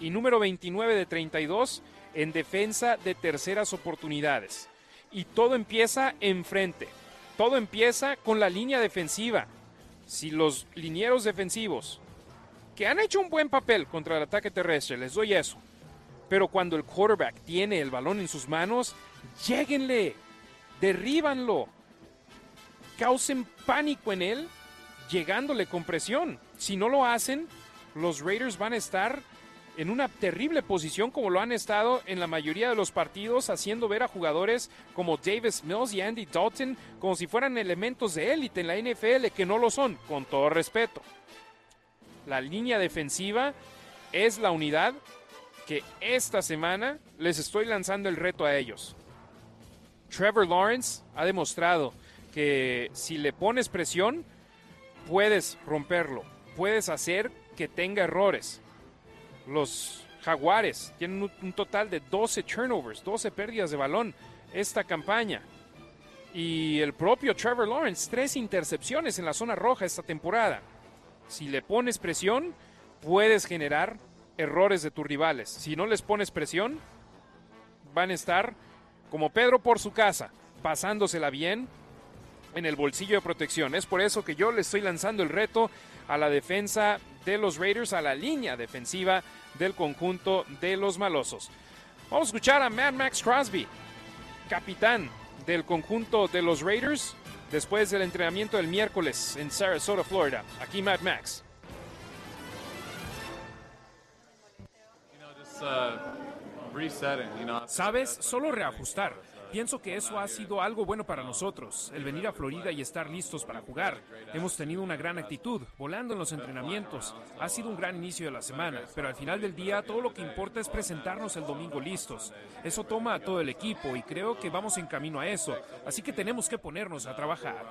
Y número 29 de 32 en defensa de terceras oportunidades. Y todo empieza enfrente. Todo empieza con la línea defensiva. si los linieros defensivos, que han hecho un buen papel contra el ataque terrestre, les doy eso, pero cuando el quarterback tiene el balón en sus manos, lléguenle, derríbanlo, causen pánico en él, llegándole con presión. Si no lo hacen, los Raiders van a estar en una terrible posición como lo han estado en la mayoría de los partidos, haciendo ver a jugadores como Davis Mills y Andy Dalton como si fueran elementos de élite en la NFL, que no lo son, con todo respeto. La línea defensiva es la unidad que esta semana les estoy lanzando el reto a ellos. Trevor Lawrence ha demostrado que si le pones presión, puedes romperlo, puedes hacer que tenga errores. Los Jaguares tienen un, total de 12 turnovers, 12 pérdidas de balón esta campaña. Y el propio Trevor Lawrence, tres intercepciones en la zona roja esta temporada. Si le pones presión, puedes generar errores de tus rivales. Si no les pones presión, van a estar como Pedro por su casa, pasándosela bien en el bolsillo de protección. Es por eso que yo le estoy lanzando el reto a la defensa de los Raiders, a la línea defensiva del conjunto de los malosos. Vamos a escuchar a Mad Max Crosby, capitán del conjunto de los Raiders, después del entrenamiento del miércoles en Sarasota, Florida. Aquí Mad Max. Sabes, solo reajustar. Pienso que eso ha sido algo bueno para nosotros, el venir a Florida y estar listos para jugar. Hemos tenido una gran actitud, volando en los entrenamientos. Ha sido un gran inicio de la semana, pero al final del día todo lo que importa es presentarnos el domingo listos. Eso toma a todo el equipo y creo que vamos en camino a eso, así que tenemos que ponernos a trabajar.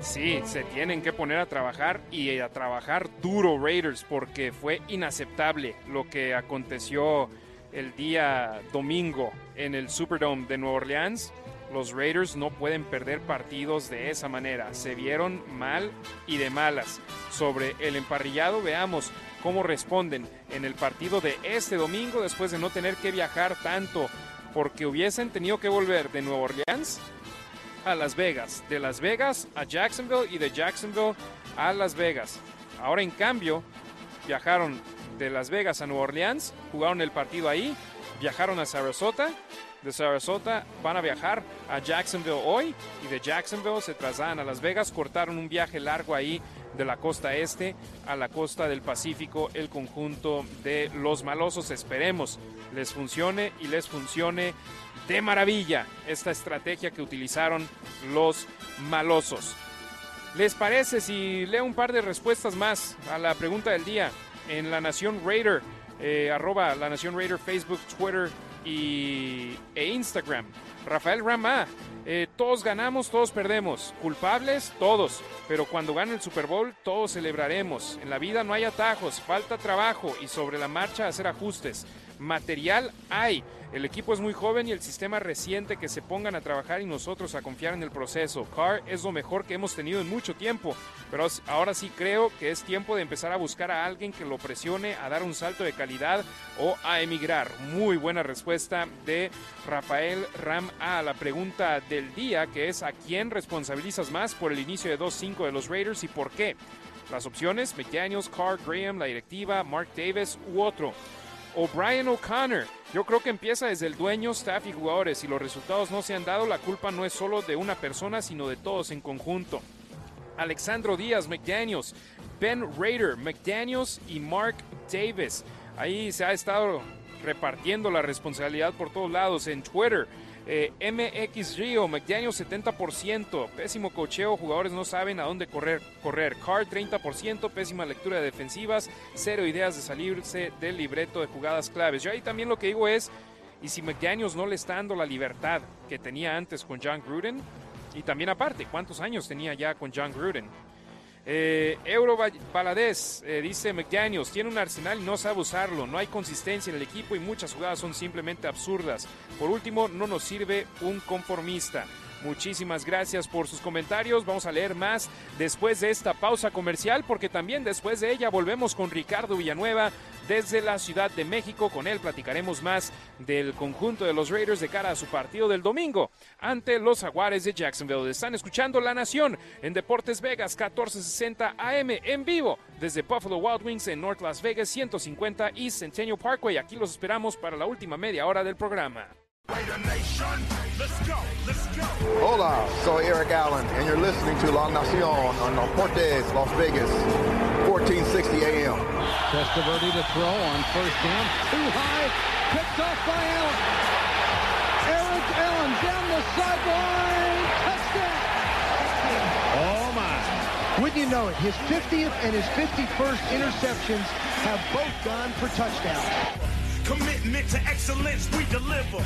Sí, se tienen que poner a trabajar y a trabajar duro Raiders porque fue inaceptable lo que aconteció el día domingo en el Superdome de Nueva Orleans. Los Raiders no pueden perder partidos de esa manera. Se vieron mal y de malas. Sobre el emparrillado, veamos cómo responden en el partido de este domingo después de no tener que viajar tanto porque hubiesen tenido que volver de Nueva Orleans a Las Vegas, de Las Vegas a Jacksonville y de Jacksonville a Las Vegas. Ahora en cambio viajaron de Las Vegas a Nueva Orleans, jugaron el partido ahí, viajaron a Sarasota, de Sarasota van a viajar a Jacksonville hoy y de Jacksonville se trasladan a Las Vegas, cortaron un viaje largo ahí de la costa este a la costa del Pacífico, el conjunto de los malosos. Esperemos les funcione y les funcione de maravilla esta estrategia que utilizaron los malosos. ¿Les parece si leo un par de respuestas más a la pregunta del día? En La Nación Raider, eh, arroba La Nación Raider, Facebook, Twitter y, e Instagram. Rafael Rama, eh, todos ganamos, todos perdemos. Culpables, todos. Pero cuando gane el Super Bowl, todos celebraremos. En la vida no hay atajos, falta trabajo y sobre la marcha hacer ajustes. Material hay. El equipo es muy joven y el sistema reciente que se pongan a trabajar y nosotros a confiar en el proceso. Carr es lo mejor que hemos tenido en mucho tiempo, pero ahora sí creo que es tiempo de empezar a buscar a alguien que lo presione a dar un salto de calidad o a emigrar. Muy buena respuesta de Rafael Ram a la pregunta del día, que es a quién responsabilizas más por el inicio de 2-5 de los Raiders y por qué. Las opciones, McDaniels, Carr, Graham, la directiva, Mark Davis u otro. O'Brien O'Connor. Yo creo que empieza desde el dueño, staff y jugadores. Si los resultados no se han dado, la culpa no es solo de una persona, sino de todos en conjunto. Alexandro Díaz, McDaniels, Ben Raider, McDaniels y Mark Davis. Ahí se ha estado repartiendo la responsabilidad por todos lados en Twitter. Eh, MX Rio, McDaniel 70%, pésimo cocheo, jugadores no saben a dónde correr. correr. Card 30%, pésima lectura de defensivas, cero ideas de salirse del libreto de jugadas claves. Yo ahí también lo que digo es, y si McDaniels no le está dando la libertad que tenía antes con John Gruden, y también aparte, ¿cuántos años tenía ya con John Gruden? Eh, Euro eh, dice McDaniels, tiene un arsenal y no sabe usarlo, no hay consistencia en el equipo y muchas jugadas son simplemente absurdas. Por último, no nos sirve un conformista. Muchísimas gracias por sus comentarios. Vamos a leer más después de esta pausa comercial porque también después de ella volvemos con Ricardo Villanueva desde la Ciudad de México. Con él platicaremos más del conjunto de los Raiders de cara a su partido del domingo ante los Jaguares de Jacksonville. Están escuchando La Nación en Deportes Vegas 1460 AM en vivo desde Buffalo Wild Wings en North Las Vegas 150 y Centennial Parkway. Aquí los esperamos para la última media hora del programa. Hola, soy Eric Allen, and you're listening to La Nacion on Deportes Las Vegas, 1460 AM. Testaverde to throw on first down, too high, picked off by Allen. Eric Allen down the sideline, touchdown. Oh my. Wouldn't you know it, his 50th and his 51st interceptions have both gone for touchdowns. Commitment to excellence we deliver.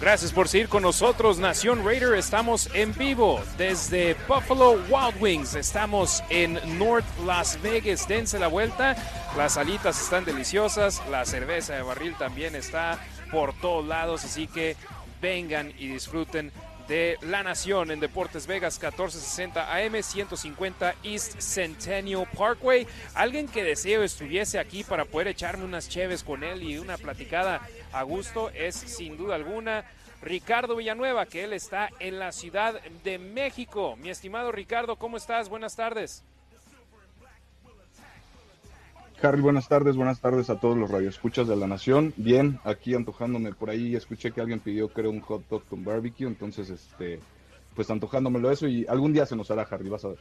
Gracias por seguir con nosotros, Nación Raider. Estamos en vivo desde Buffalo Wild Wings. Estamos en North Las Vegas. Dense la vuelta. Las alitas están deliciosas. La cerveza de barril también está por todos lados. Así que vengan y disfruten de La Nación en Deportes Vegas 1460 AM 150 East Centennial Parkway. Alguien que deseo estuviese aquí para poder echarme unas cheves con él y una platicada a gusto es sin duda alguna Ricardo Villanueva, que él está en la Ciudad de México. Mi estimado Ricardo, ¿cómo estás? Buenas tardes. Harry, buenas tardes, buenas tardes a todos los radioescuchas de la Nación. Bien, aquí antojándome por ahí, escuché que alguien pidió era un hot dog con barbecue, entonces, este, pues antojándomelo eso y algún día se nos hará, Harry, vas a ver.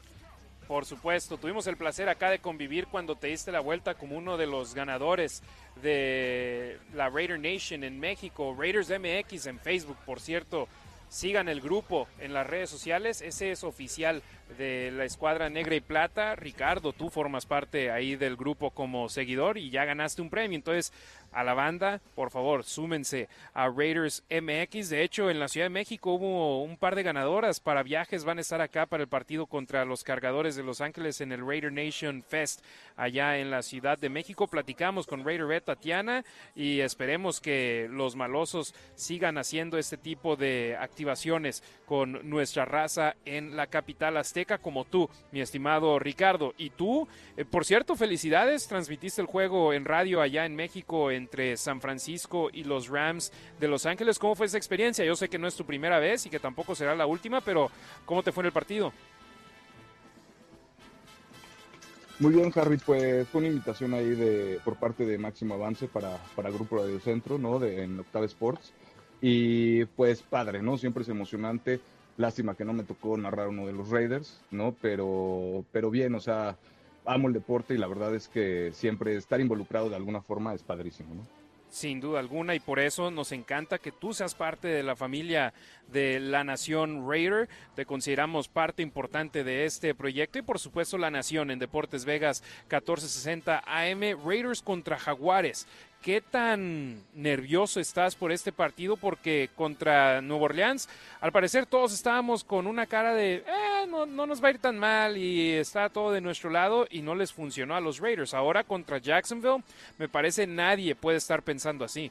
Por supuesto, tuvimos el placer acá de convivir cuando te diste la vuelta como uno de los ganadores de la Raider Nation en México, Raiders MX en Facebook, por cierto. Sigan el grupo en las redes sociales, ese es oficial de la escuadra negra y plata. Ricardo, tú formas parte ahí del grupo como seguidor y ya ganaste un premio. Entonces, a la banda, por favor, súmense a Raiders MX. De hecho, en la Ciudad de México hubo un par de ganadoras para viajes. Van a estar acá para el partido contra los cargadores de Los Ángeles en el Raider Nation Fest allá en la Ciudad de México. Platicamos con Raider Tatiana y esperemos que los malosos sigan haciendo este tipo de activaciones con nuestra raza en la capital azteca como tú, mi estimado Ricardo. Y tú, eh, por cierto, felicidades, transmitiste el juego en radio allá en México entre San Francisco y los Rams de Los Ángeles. ¿Cómo fue esa experiencia? Yo sé que no es tu primera vez y que tampoco será la última, pero ¿cómo te fue en el partido? Muy bien, Harry, pues fue una invitación ahí de por parte de Máximo Avance para, para Grupo Radio Centro, ¿no? De, en Octave Sports. Y pues padre, ¿no? Siempre es emocionante. Lástima que no me tocó narrar uno de los Raiders, ¿no? Pero, pero bien, o sea, amo el deporte y la verdad es que siempre estar involucrado de alguna forma es padrísimo, ¿no? Sin duda alguna y por eso nos encanta que tú seas parte de la familia de la Nación Raider. Te consideramos parte importante de este proyecto y por supuesto la Nación en Deportes Vegas 1460 AM Raiders contra Jaguares. ¿Qué tan nervioso estás por este partido? Porque contra Nuevo Orleans, al parecer todos estábamos con una cara de, eh, no, no, nos va a ir tan mal y está todo de nuestro lado y no les funcionó a los Raiders. Ahora contra Jacksonville, me parece nadie puede estar pensando así.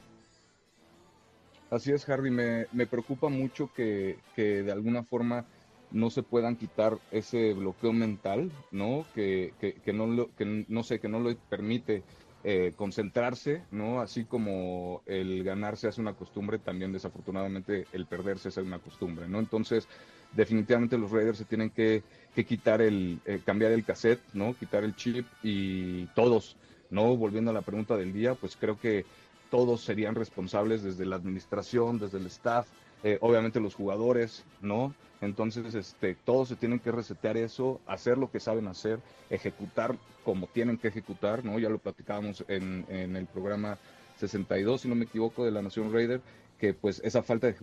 Así es, Harry. Me, me preocupa mucho que, que, de alguna forma no se puedan quitar ese bloqueo mental, ¿no? Que, que, no, lo, que no sé, que no lo permite eh, concentrarse, ¿no? Así como el ganarse hace una costumbre, también desafortunadamente el perderse es una costumbre, ¿no? Entonces, definitivamente los Raiders se tienen que, quitar el, eh, cambiar el cassette, ¿no? Quitar el chip y todos, ¿no? Volviendo a la pregunta del día, pues creo que todos serían responsables desde la administración, desde el staff, eh, obviamente los jugadores, ¿no? Entonces, este, todos se tienen que resetear eso, hacer lo que saben hacer, ejecutar como tienen que ejecutar, ¿no? Ya lo platicábamos en, el programa 62, si no me equivoco, de la Nación Raider, que pues esa falta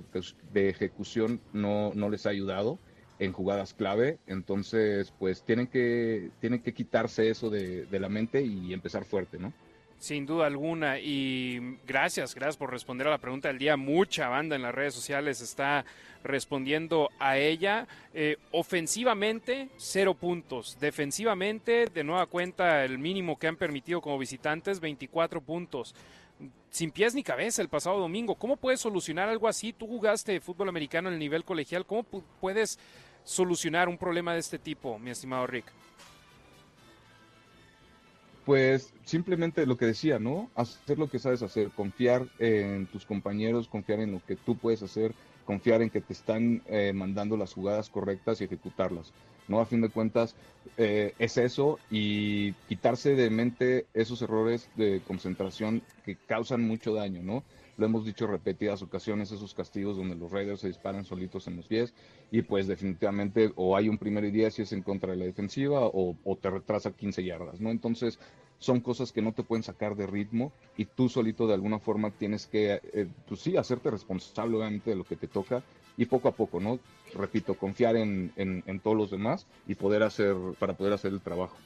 de, ejecución no, no les ha ayudado en jugadas clave, entonces pues tienen que, tienen que quitarse eso de, de la mente y empezar fuerte, ¿no? Sin duda alguna. Y gracias, gracias por responder a la pregunta del día. Mucha banda en las redes sociales está respondiendo a ella. Eh, ofensivamente, cero puntos. Defensivamente, de nueva cuenta, el mínimo que han permitido como visitantes, 24 puntos. Sin pies ni cabeza el pasado domingo. ¿Cómo puedes solucionar algo así? Tú jugaste fútbol americano en el nivel colegial. ¿Cómo puedes solucionar un problema de este tipo, mi estimado Rick? Pues simplemente lo que decía, ¿no? Hacer lo que sabes hacer, confiar en tus compañeros, confiar en lo que tú puedes hacer, confiar en que te están eh, mandando las jugadas correctas y ejecutarlas, ¿no? A fin de cuentas, eh, es eso y quitarse de mente esos errores de concentración que causan mucho daño, ¿no? Lo hemos dicho repetidas ocasiones, esos castigos donde los Raiders se disparan solitos en los pies y pues definitivamente o hay un primer y 10 si es en contra de la defensiva o, te retrasa 15 yardas, ¿no? Entonces son cosas que no te pueden sacar de ritmo y tú solito de alguna forma tienes que, eh, pues sí, hacerte responsable obviamente de lo que te toca y poco a poco, ¿no? Repito, confiar en, en todos los demás y poder hacer, para poder hacer el trabajo.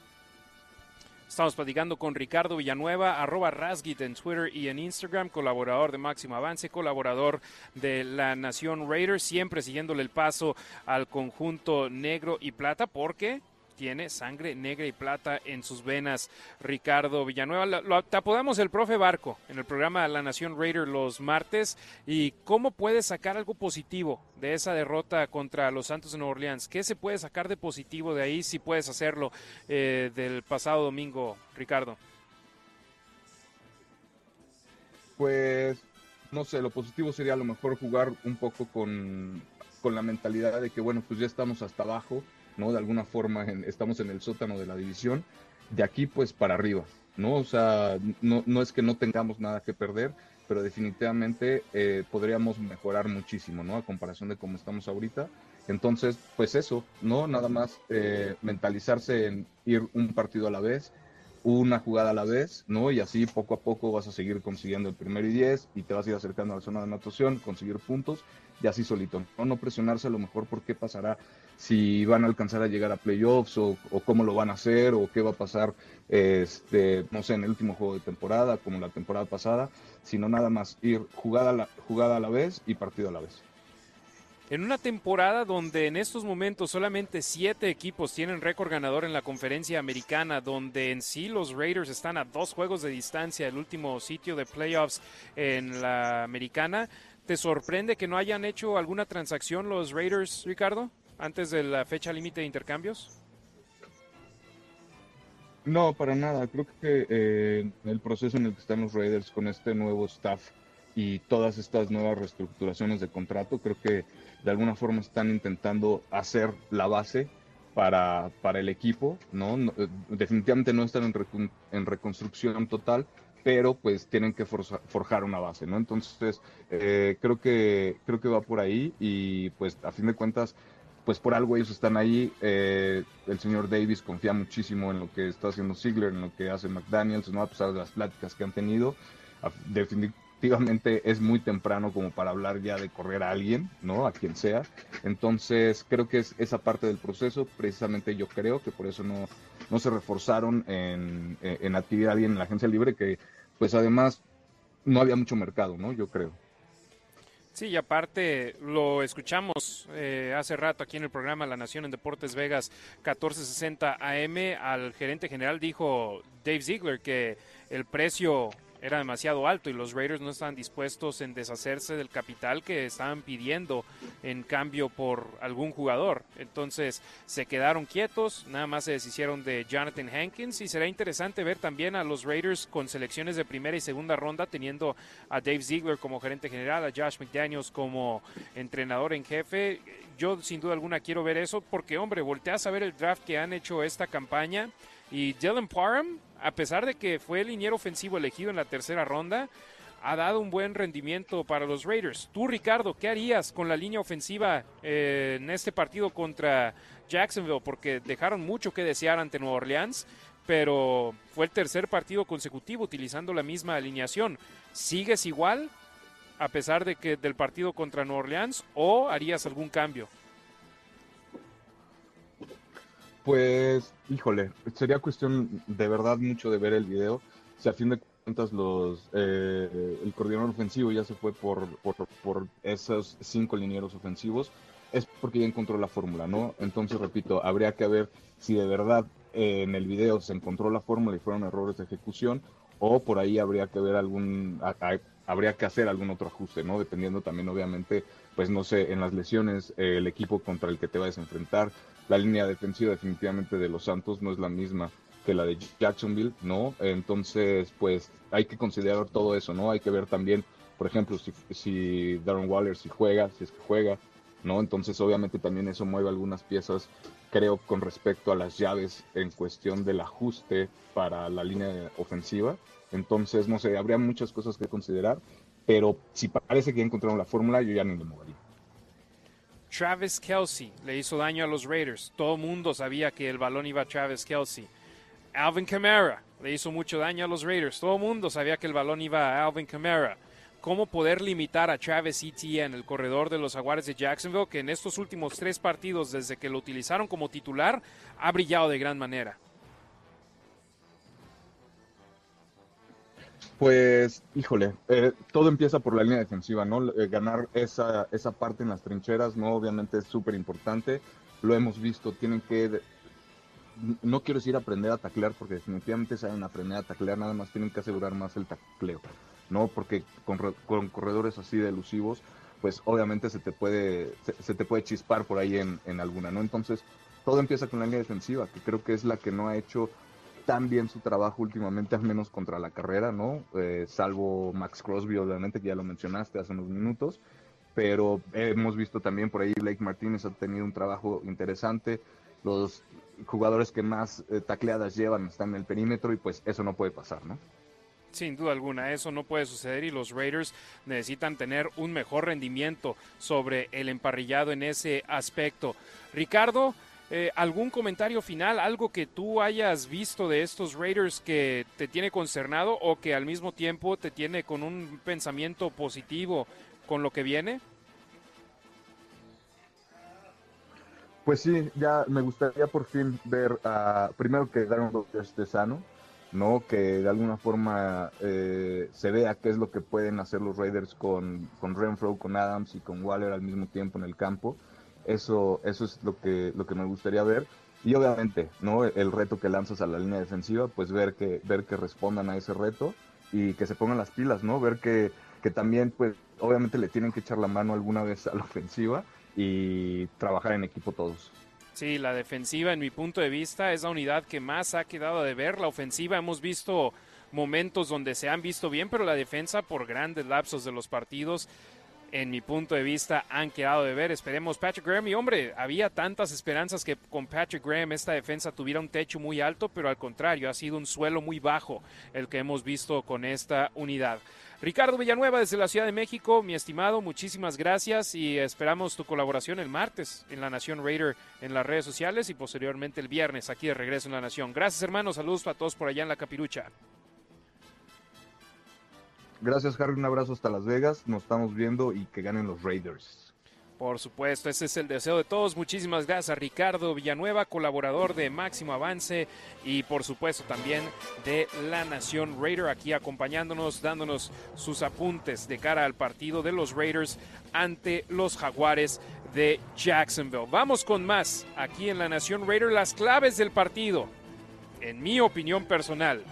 Estamos platicando con Ricardo Villanueva, arroba Rasgit en Twitter y en Instagram, colaborador de Máximo Avance, colaborador de la Nación Raiders, siempre siguiéndole el paso al conjunto negro y plata, porque tiene sangre negra y plata en sus venas, Ricardo Villanueva. Lo, te apodamos el profe Barco en el programa La Nación Raider los martes. ¿Y cómo puedes sacar algo positivo de esa derrota contra los Santos de Nueva Orleans? ¿Qué se puede sacar de positivo de ahí si puedes hacerlo eh, del pasado domingo, Ricardo? Pues no sé, lo positivo sería a lo mejor jugar un poco con, con la mentalidad de que, bueno, pues ya estamos hasta abajo ¿no? De alguna forma estamos en el sótano de la división, de aquí pues para arriba, ¿no? O sea, no, no es que no tengamos nada que perder, pero definitivamente eh, podríamos mejorar muchísimo, ¿no? A comparación de cómo estamos ahorita. Entonces, pues eso, ¿no? Nada más eh, mentalizarse en ir un partido a la vez, una jugada a la vez, ¿no? Y así poco a poco vas a seguir consiguiendo el primer y diez y te vas a ir acercando a la zona de anotación, conseguir puntos y así solito, ¿no? No presionarse a lo mejor por qué pasará si van a alcanzar a llegar a playoffs o, cómo lo van a hacer o qué va a pasar, este, no sé, en el último juego de temporada, como la temporada pasada, sino nada más ir jugada a la, jugada a la vez y partido a la vez. En una temporada donde en estos momentos solamente siete equipos tienen récord ganador en la conferencia americana, donde en sí los Raiders están a dos juegos de distancia del último sitio de playoffs en la americana, ¿te sorprende que no hayan hecho alguna transacción los Raiders, Ricardo? Antes de la fecha límite de intercambios? No, para nada. Creo que eh, el proceso en el que están los Raiders con este nuevo staff y todas estas nuevas reestructuraciones de contrato, creo que de alguna forma están intentando hacer la base para, para el equipo, ¿no? Eh, definitivamente no están en, en, reconstrucción total, pero pues tienen que forjar una base, ¿no? Entonces, eh, creo, que, creo que va por ahí y pues a fin de cuentas pues por algo ellos están ahí. Eh, el señor Davis confía muchísimo en lo que está haciendo Ziegler, en lo que hace McDaniels, ¿no? a pesar de las pláticas que han tenido. Definitivamente es muy temprano como para hablar ya de correr a alguien, ¿no? A quien sea. Entonces creo que es esa parte del proceso, precisamente yo creo que por eso no, no se reforzaron en, en adquirir a alguien en la agencia libre, que pues además no había mucho mercado, ¿no? Yo creo. Sí, y aparte lo escuchamos eh, hace rato aquí en el programa La Nación en Deportes Vegas 1460 AM. Al gerente general dijo Dave Ziegler que el precio era demasiado alto y los Raiders no estaban dispuestos en deshacerse del capital que estaban pidiendo en cambio por algún jugador. Entonces se quedaron quietos, nada más se deshicieron de Jonathan Hankins y será interesante ver también a los Raiders con selecciones de primera y segunda ronda teniendo a Dave Ziegler como gerente general, a Josh McDaniels como entrenador en jefe. Yo sin duda alguna quiero ver eso porque hombre, volteas a ver el draft que han hecho esta campaña y Dylan Parham a pesar de que fue el liniero ofensivo elegido en la tercera ronda, ha dado un buen rendimiento para los Raiders. Tú, Ricardo, ¿qué harías con la línea ofensiva eh, en este partido contra Jacksonville? Porque dejaron mucho que desear ante Nueva Orleans, pero fue el tercer partido consecutivo utilizando la misma alineación. ¿Sigues igual a pesar de que del partido contra Nueva Orleans o harías algún cambio? Pues, híjole, sería cuestión de verdad mucho de ver el video. Si a fin de los, eh, el coordinador ofensivo ya se fue por, por, por, esos cinco linieros ofensivos, es porque ya encontró la fórmula, ¿no? Entonces, repito, habría que ver si de verdad eh, en el video se encontró la fórmula y fueron errores de ejecución, o por ahí habría que ver algún, habría que hacer algún otro ajuste, ¿no? Dependiendo también, obviamente, pues no sé, en las lesiones, eh, el equipo contra el que te vayas a enfrentar, la línea defensiva definitivamente de los Santos no es la misma que la de Jacksonville, ¿no? Entonces, pues hay que considerar todo eso, ¿no? Hay que ver también, por ejemplo, si, si Darren Waller si juega, si es que juega, ¿no? Entonces, obviamente también eso mueve algunas piezas, creo, con respecto a las llaves en cuestión del ajuste para la línea ofensiva. Entonces, no sé, habría muchas cosas que considerar, pero si parece que ya encontraron la fórmula, yo ya no me movería. Travis Kelsey le hizo daño a los Raiders. Todo mundo sabía que el balón iba a Travis Kelsey. Alvin Kamara le hizo mucho daño a los Raiders. Todo mundo sabía que el balón iba a Alvin Kamara. ¿Cómo poder limitar a Travis Etienne, el corredor de los Jaguares de Jacksonville, que en estos últimos tres partidos, desde que lo utilizaron como titular, ha brillado de gran manera? Pues, híjole, eh, todo empieza por la línea defensiva, ¿no? Eh, ganar esa, esa parte en las trincheras, ¿no? Obviamente es súper importante. Lo hemos visto, tienen que no quiero decir aprender a taclear porque definitivamente saben aprender a taclear, nada más tienen que asegurar más el tacleo, ¿no? Porque con, corredores así de elusivos, pues obviamente se te puede, se, te puede chispar por ahí en, alguna, ¿no? Entonces, todo empieza con la línea defensiva, que creo que es la que no ha hecho tan bien su trabajo últimamente, al menos contra la carrera, ¿no? Eh, salvo Max Crosby, obviamente, que ya lo mencionaste hace unos minutos, pero hemos visto también por ahí Blake Martínez ha tenido un trabajo interesante, los jugadores que más eh, tacleadas llevan están en el perímetro y pues eso no puede pasar, ¿no? Sin duda alguna, eso no puede suceder y los Raiders necesitan tener un mejor rendimiento sobre el emparrillado en ese aspecto. Ricardo, eh, ¿algún comentario final, algo que tú hayas visto de estos Raiders que te tiene concernado o que al mismo tiempo te tiene con un pensamiento positivo con lo que viene? Pues sí, ya me gustaría por fin ver, a, primero que Darren esté sano, ¿no? Que de alguna forma eh, se vea qué es lo que pueden hacer los Raiders con, con Renfro, con Adams y con Waller al mismo tiempo en el campo. Eso, eso es lo que, lo que me gustaría ver. Y obviamente, ¿no? El reto que lanzas a la línea defensiva, pues ver que, ver que respondan a ese reto y que se pongan las pilas, ¿no? Ver que, que también, pues, obviamente le tienen que echar la mano alguna vez a la ofensiva y trabajar en equipo todos. Sí, la defensiva, en mi punto de vista, es la unidad que más ha quedado de ver. La ofensiva hemos visto momentos donde se han visto bien, pero la defensa por grandes lapsos de los partidos, en mi punto de vista, han quedado de ver. Esperemos Patrick Graham y hombre, había tantas esperanzas que con Patrick Graham esta defensa tuviera un techo muy alto, pero al contrario, ha sido un suelo muy bajo el que hemos visto con esta unidad. Ricardo Villanueva desde la Ciudad de México, mi estimado, muchísimas gracias y esperamos tu colaboración el martes en La Nación Raider en las redes sociales y posteriormente el viernes aquí de regreso en La Nación. Gracias hermanos, saludos a todos por allá en la capirucha. Gracias Harry, un abrazo hasta Las Vegas, nos estamos viendo y que ganen los Raiders. Por supuesto, ese es el deseo de todos. Muchísimas gracias a Ricardo Villanueva, colaborador de Máximo Avance y por supuesto también de La Nación Raider, aquí acompañándonos, dándonos sus apuntes de cara al partido de los Raiders ante los Jaguares de Jacksonville. Vamos con más aquí en La Nación Raider, las claves del partido. En mi opinión personal,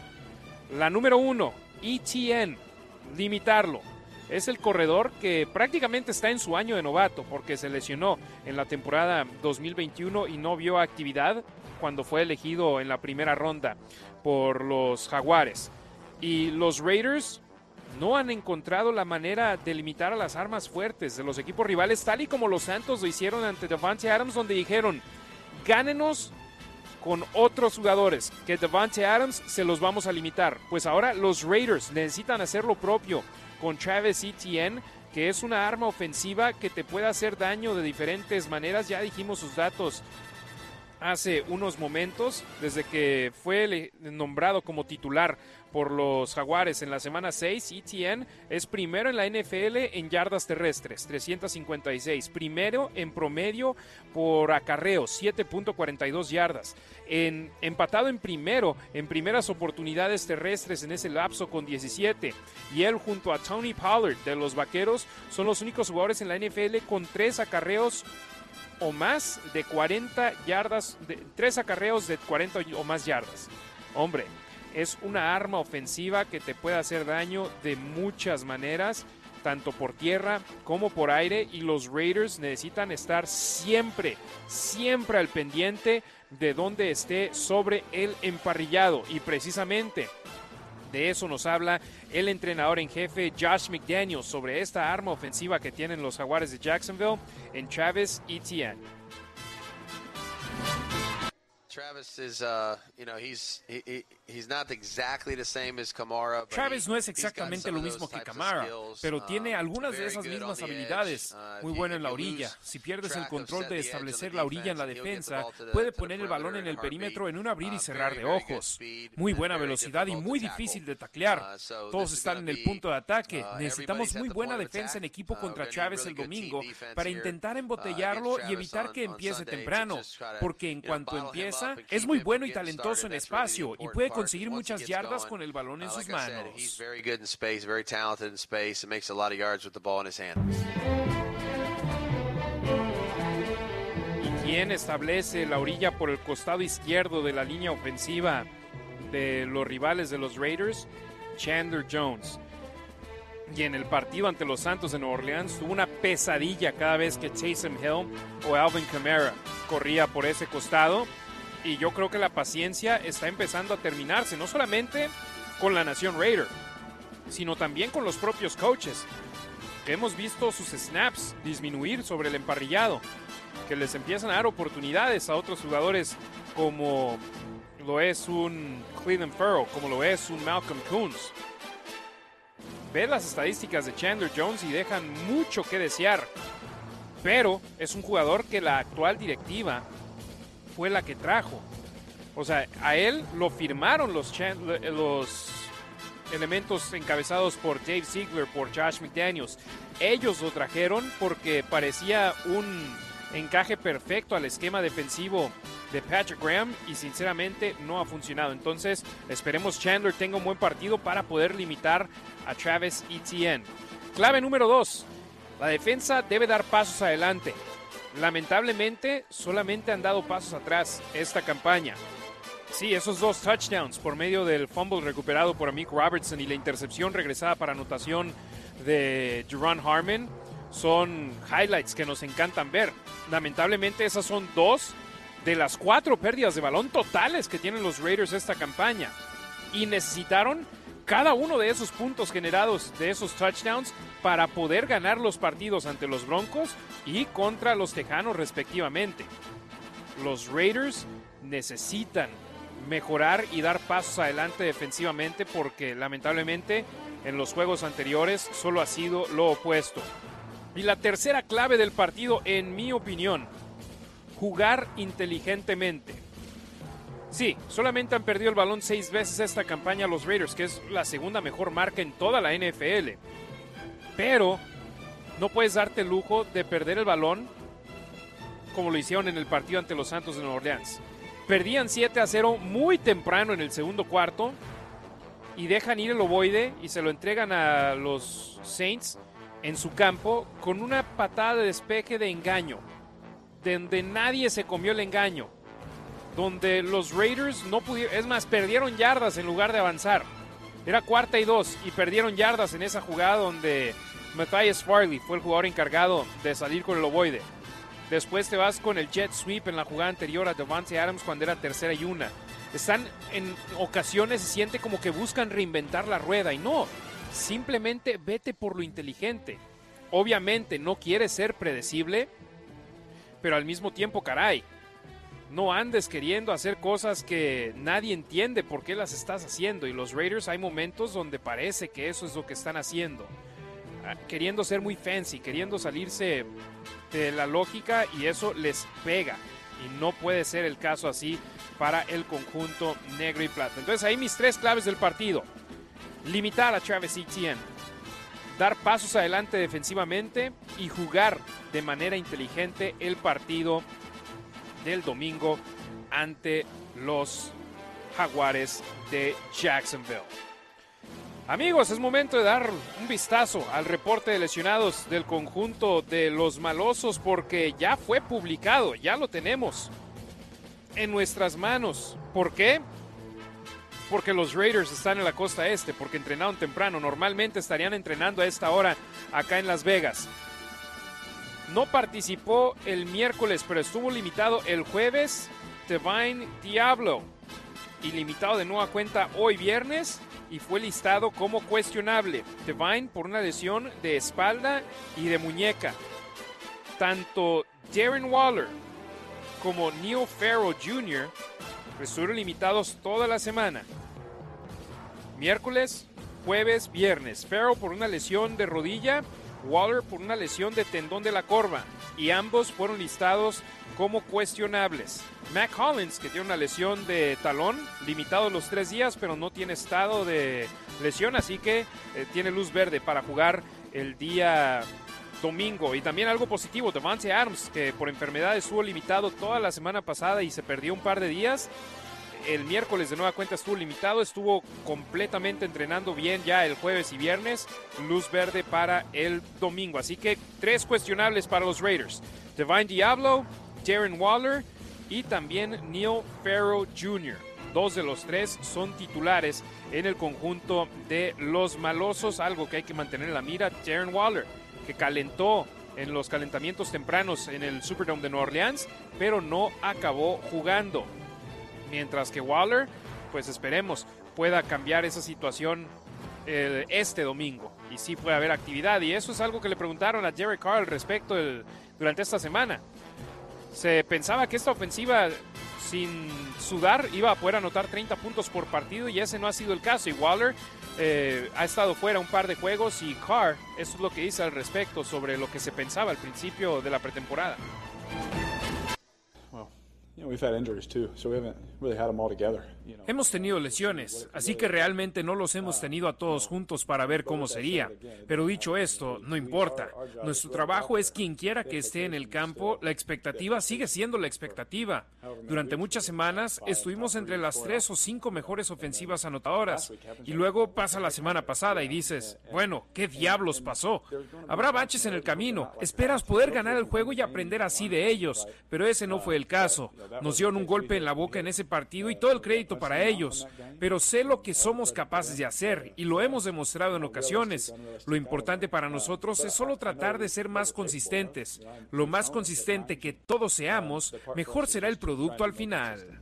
la número uno, ETN, limitarlo es el corredor que prácticamente está en su año de novato porque se lesionó en la temporada 2021 y no vio actividad cuando fue elegido en la primera ronda por los Jaguares. Y los Raiders no han encontrado la manera de limitar a las armas fuertes de los equipos rivales, tal y como los Santos lo hicieron ante Devante Adams, donde dijeron, gánenos con otros jugadores, que Devante Adams se los vamos a limitar. Pues ahora los Raiders necesitan hacer lo propio con Travis Etienne, que es una arma ofensiva que te puede hacer daño de diferentes maneras. Ya dijimos sus datos hace unos momentos, desde que fue nombrado como titular por los Jaguares en la semana 6, ETN es primero en la NFL en yardas terrestres, 356, primero en promedio por acarreo, 7.42 yardas, en, empatado en primero en primeras oportunidades terrestres en ese lapso con 17, y él junto a Tony Pollard de los Vaqueros son los únicos jugadores en la NFL con tres acarreos o más de 40 yardas, de, tres acarreos de 40 o más yardas. Hombre, es una arma ofensiva que te puede hacer daño de muchas maneras, tanto por tierra como por aire, y los Raiders necesitan estar siempre, siempre al pendiente de donde esté sobre el emparrillado. Y precisamente de eso nos habla el entrenador en jefe Josh McDaniels sobre esta arma ofensiva que tienen los Jaguares de Jacksonville en Travis Etienne. Travis is, uh, you know, he's he, he's not exactly the same as Kamara. Travis no es exactamente lo mismo que Kamara, pero uh, tiene algunas de esas mismas habilidades. Uh, Muy bueno en la orilla. Si pierdes el control de establecer la orilla en la defensa, puede poner el balón en el perímetro en un abrir y cerrar de ojos. Muy buena velocidad y muy difícil de taclear. Todos están en el punto de ataque. Necesitamos muy buena defensa en equipo contra Travis el domingo para intentar embotellarlo y evitar que empiece temprano, porque en cuanto empiece es muy bueno y talentoso en espacio y puede conseguir muchas yardas con el balón en sus manos. ¿Y quién establece la orilla por el costado izquierdo de la línea ofensiva de los rivales de los Raiders? Chandler Jones y en el partido ante los Santos de Nueva Orleans tuvo una pesadilla cada vez que Taysom Hill o Alvin Kamara corría por ese costado y yo creo que la paciencia está empezando a terminarse, no solamente con la Nación Raider, sino también con los propios coaches, hemos visto sus snaps disminuir sobre el emparrillado, que les empiezan a dar oportunidades a otros jugadores como lo es un Cleveland Farrell, como lo es un Malcolm Coons. Ve las estadísticas de Chandler Jones y dejan mucho que desear, pero es un jugador que la actual directiva fue la que trajo. O sea, a él lo firmaron los, elementos encabezados por Dave Ziegler, por Josh McDaniels. Ellos lo trajeron porque parecía un encaje perfecto al esquema defensivo de Patrick Graham y sinceramente no ha funcionado. Entonces esperemos Chandler tenga un buen partido para poder limitar a Travis Etienne. Clave número 2. La defensa debe dar pasos adelante. Lamentablemente, solamente han dado pasos atrás esta campaña. Sí, esos dos touchdowns por medio del fumble recuperado por Amick Robertson y la intercepción regresada para anotación de Jerron Harmon son highlights que nos encantan ver. Lamentablemente, esas son dos de las cuatro pérdidas de balón totales que tienen los Raiders esta campaña. Y necesitaron cada uno de esos puntos generados de esos touchdowns para poder ganar los partidos ante los Broncos y contra los Tejanos respectivamente. Los Raiders necesitan mejorar y dar pasos adelante defensivamente porque lamentablemente en los juegos anteriores solo ha sido lo opuesto. Y la tercera clave del partido, en mi opinión, jugar inteligentemente. Sí, solamente han perdido el balón seis veces esta campaña los Raiders, que es la segunda mejor marca en toda la NFL. Pero no puedes darte el lujo de perder el balón como lo hicieron en el partido ante los Santos de Nueva Orleans. Perdían 7 a 0 muy temprano en el segundo cuarto y dejan ir el ovoide y se lo entregan a los Saints en su campo con una patada de despeje de engaño, donde nadie se comió el engaño donde los Raiders no pudieron, es más, perdieron yardas en lugar de avanzar. Era cuarta y dos y perdieron yardas en esa jugada donde Matthias Farley fue el jugador encargado de salir con el ovoide. Después te vas con el jet sweep en la jugada anterior a Devante Adams cuando era tercera y una. Están en ocasiones, se siente como que buscan reinventar la rueda y no, simplemente vete por lo inteligente. Obviamente no quieres ser predecible, pero al mismo tiempo, caray, no andes queriendo hacer cosas que nadie entiende por qué las estás haciendo. Y los Raiders hay momentos donde parece que eso es lo que están haciendo. Queriendo ser muy fancy, queriendo salirse de la lógica y eso les pega. y no puede ser el caso así para el conjunto negro y plata. Entonces ahí mis tres claves del partido. Limitar a Travis Etienne, dar pasos adelante defensivamente y jugar de manera inteligente el partido del domingo ante los Jaguares de Jacksonville. Amigos, es momento de dar un vistazo al reporte de lesionados del conjunto de los malosos porque ya fue publicado, ya lo tenemos en nuestras manos. ¿Por qué? Porque los Raiders están en la costa este, porque entrenaron temprano. Normalmente estarían entrenando a esta hora acá en Las Vegas. No participó el miércoles, pero estuvo limitado el jueves. Divine Diablo. Y limitado de nueva cuenta hoy viernes y fue listado como cuestionable. Divine por una lesión de espalda y de muñeca. Tanto Darren Waller como Neil Farrell Jr. estuvieron limitados toda la semana. Miércoles, jueves, viernes. Farrell por una lesión de rodilla, Waller por una lesión de tendón de la corva y ambos fueron listados como cuestionables. Mac Collins, que tiene una lesión de talón, limitado los tres días, pero no tiene estado de lesión, así que eh, tiene luz verde para jugar el día domingo. Y también algo positivo, Devante Adams, que por enfermedad estuvo limitado toda la semana pasada y se perdió un par de días. El miércoles de nueva cuenta estuvo limitado, estuvo completamente entrenando bien ya el jueves y viernes. Luz verde para el domingo. Así que tres cuestionables para los Raiders. Divine Diablo, Darren Waller y también Neil Farrow Jr. Dos de los tres son titulares en el conjunto de los malosos, algo que hay que mantener en la mira. Darren Waller, que calentó en los calentamientos tempranos en el Superdome de Nueva Orleans, pero no acabó jugando. Mientras que Waller, pues esperemos, pueda cambiar esa situación eh, este domingo y sí puede haber actividad. Y eso es algo que le preguntaron a Jerry Carr al respecto durante esta semana. Se pensaba que esta ofensiva sin sudar iba a poder anotar 30 puntos por partido y ese no ha sido el caso. Y Waller eh, ha estado fuera un par de juegos y Carr, eso es lo que dice al respecto sobre lo que se pensaba al principio de la pretemporada. Hemos tenido lesiones, así que realmente no los hemos tenido a todos juntos para ver cómo sería. Pero dicho esto, no importa. Nuestro trabajo es quien quiera que esté en el campo, la expectativa sigue siendo la expectativa. Durante muchas semanas estuvimos entre las tres o cinco mejores ofensivas anotadoras. Y luego pasa la semana pasada y dices, bueno, ¿qué diablos pasó? Habrá baches en el camino. Esperas poder ganar el juego y aprender así de ellos, pero ese no fue el caso. Nos dieron un golpe en la boca en ese partido y todo el crédito para ellos. Pero sé lo que somos capaces de hacer y lo hemos demostrado en ocasiones. Lo importante para nosotros es solo tratar de ser más consistentes. Lo más consistente que todos seamos, mejor será el producto al final.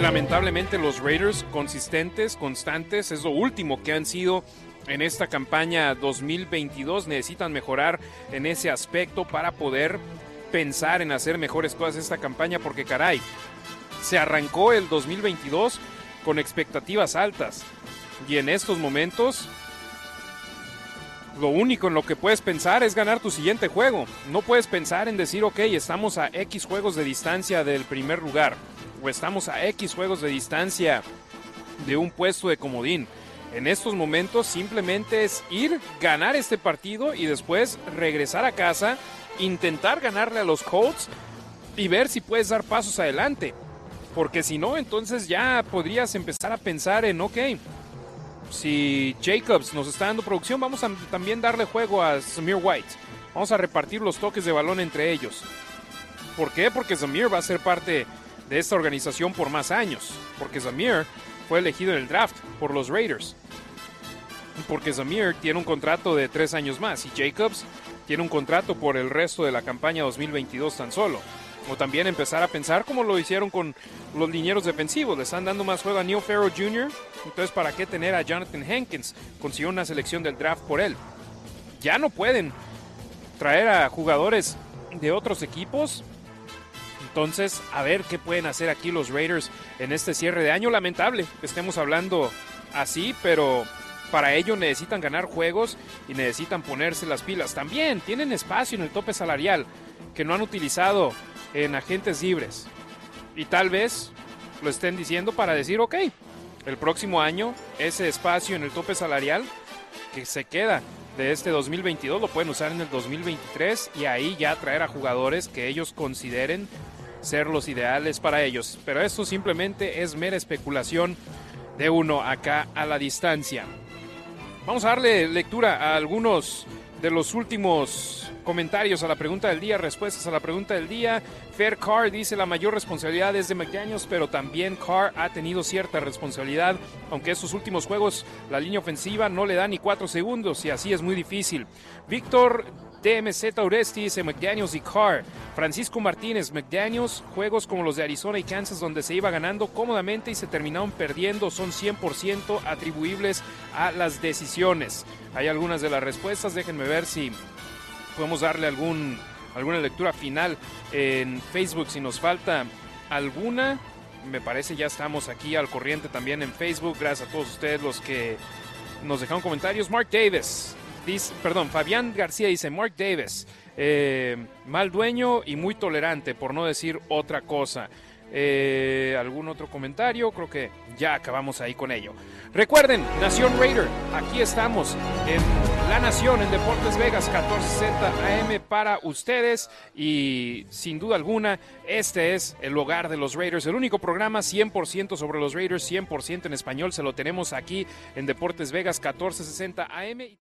lamentablemente los Raiders consistentes, constantes, es lo último que han sido en esta campaña 2022. Necesitan mejorar en ese aspecto para poder pensar en hacer mejores cosas esta campaña porque caray, se arrancó el 2022 con expectativas altas y en estos momentos lo único en lo que puedes pensar es ganar tu siguiente juego. No puedes pensar en decir, ok, estamos a X juegos de distancia del primer lugar o estamos a X juegos de distancia de un puesto de comodín. En estos momentos simplemente es ir, ganar este partido y después regresar a casa, intentar ganarle a los Colts y ver si puedes dar pasos adelante. Porque si no, entonces ya podrías empezar a pensar en, ok, si Jacobs nos está dando producción, vamos a también darle juego a Samir White. Vamos a repartir los toques de balón entre ellos. ¿Por qué? Porque Samir va a ser parte de esta organización por más años, porque Zamir fue elegido en el draft por los Raiders. Porque Zamir tiene un contrato de tres años más y Jacobs tiene un contrato por el resto de la campaña 2022 tan solo. O también empezar a pensar como lo hicieron con los linieros defensivos. Le están dando más juego a Neil Farrow Jr. Entonces, ¿para qué tener a Jonathan Hankins? Consiguió una selección del draft por él. Ya no pueden traer a jugadores de otros equipos entonces, a ver qué pueden hacer aquí los Raiders en este cierre de año. Lamentable que estemos hablando así, pero para ello necesitan ganar juegos y necesitan ponerse las pilas. También tienen espacio en el tope salarial que no han utilizado en agentes libres. Y tal vez lo estén diciendo para decir, ok, el próximo año ese espacio en el tope salarial que se queda de este 2022 lo pueden usar en el 2023 y ahí ya traer a jugadores que ellos consideren ser los ideales para ellos. Pero esto simplemente es mera especulación de uno acá a la distancia. Vamos a darle lectura a algunos de los últimos comentarios a la pregunta del día, respuestas a la pregunta del día. Fair Carr dice la mayor responsabilidad es de McDaniels, pero también Carr ha tenido cierta responsabilidad, aunque estos últimos juegos la línea ofensiva no le da ni cuatro segundos y así es muy difícil. Víctor DMZ Tauresti dice McDaniels y Carr. Francisco Martínez, McDaniels, juegos como los de Arizona y Kansas donde se iba ganando cómodamente y se terminaron perdiendo son 100% atribuibles a las decisiones. Hay algunas de las respuestas, déjenme ver si podemos darle algún, alguna lectura final en Facebook si nos falta alguna. Me parece ya estamos aquí al corriente también en Facebook. Gracias a todos ustedes los que nos dejaron comentarios. Mark Davis, dice, perdón, Fabián García dice, Mark Davis, eh, mal dueño y muy tolerante, por no decir otra cosa. Eh, ¿Algún otro comentario? Creo que ya acabamos ahí con ello. Recuerden, Nación Raider, aquí estamos en La Nación, en Deportes Vegas, 14Z AM para ustedes. Y sin duda alguna, este es el hogar de los Raiders, el único programa 100% sobre los Raiders, 100% en español. Se lo tenemos aquí en Deportes Vegas, 1460 AM.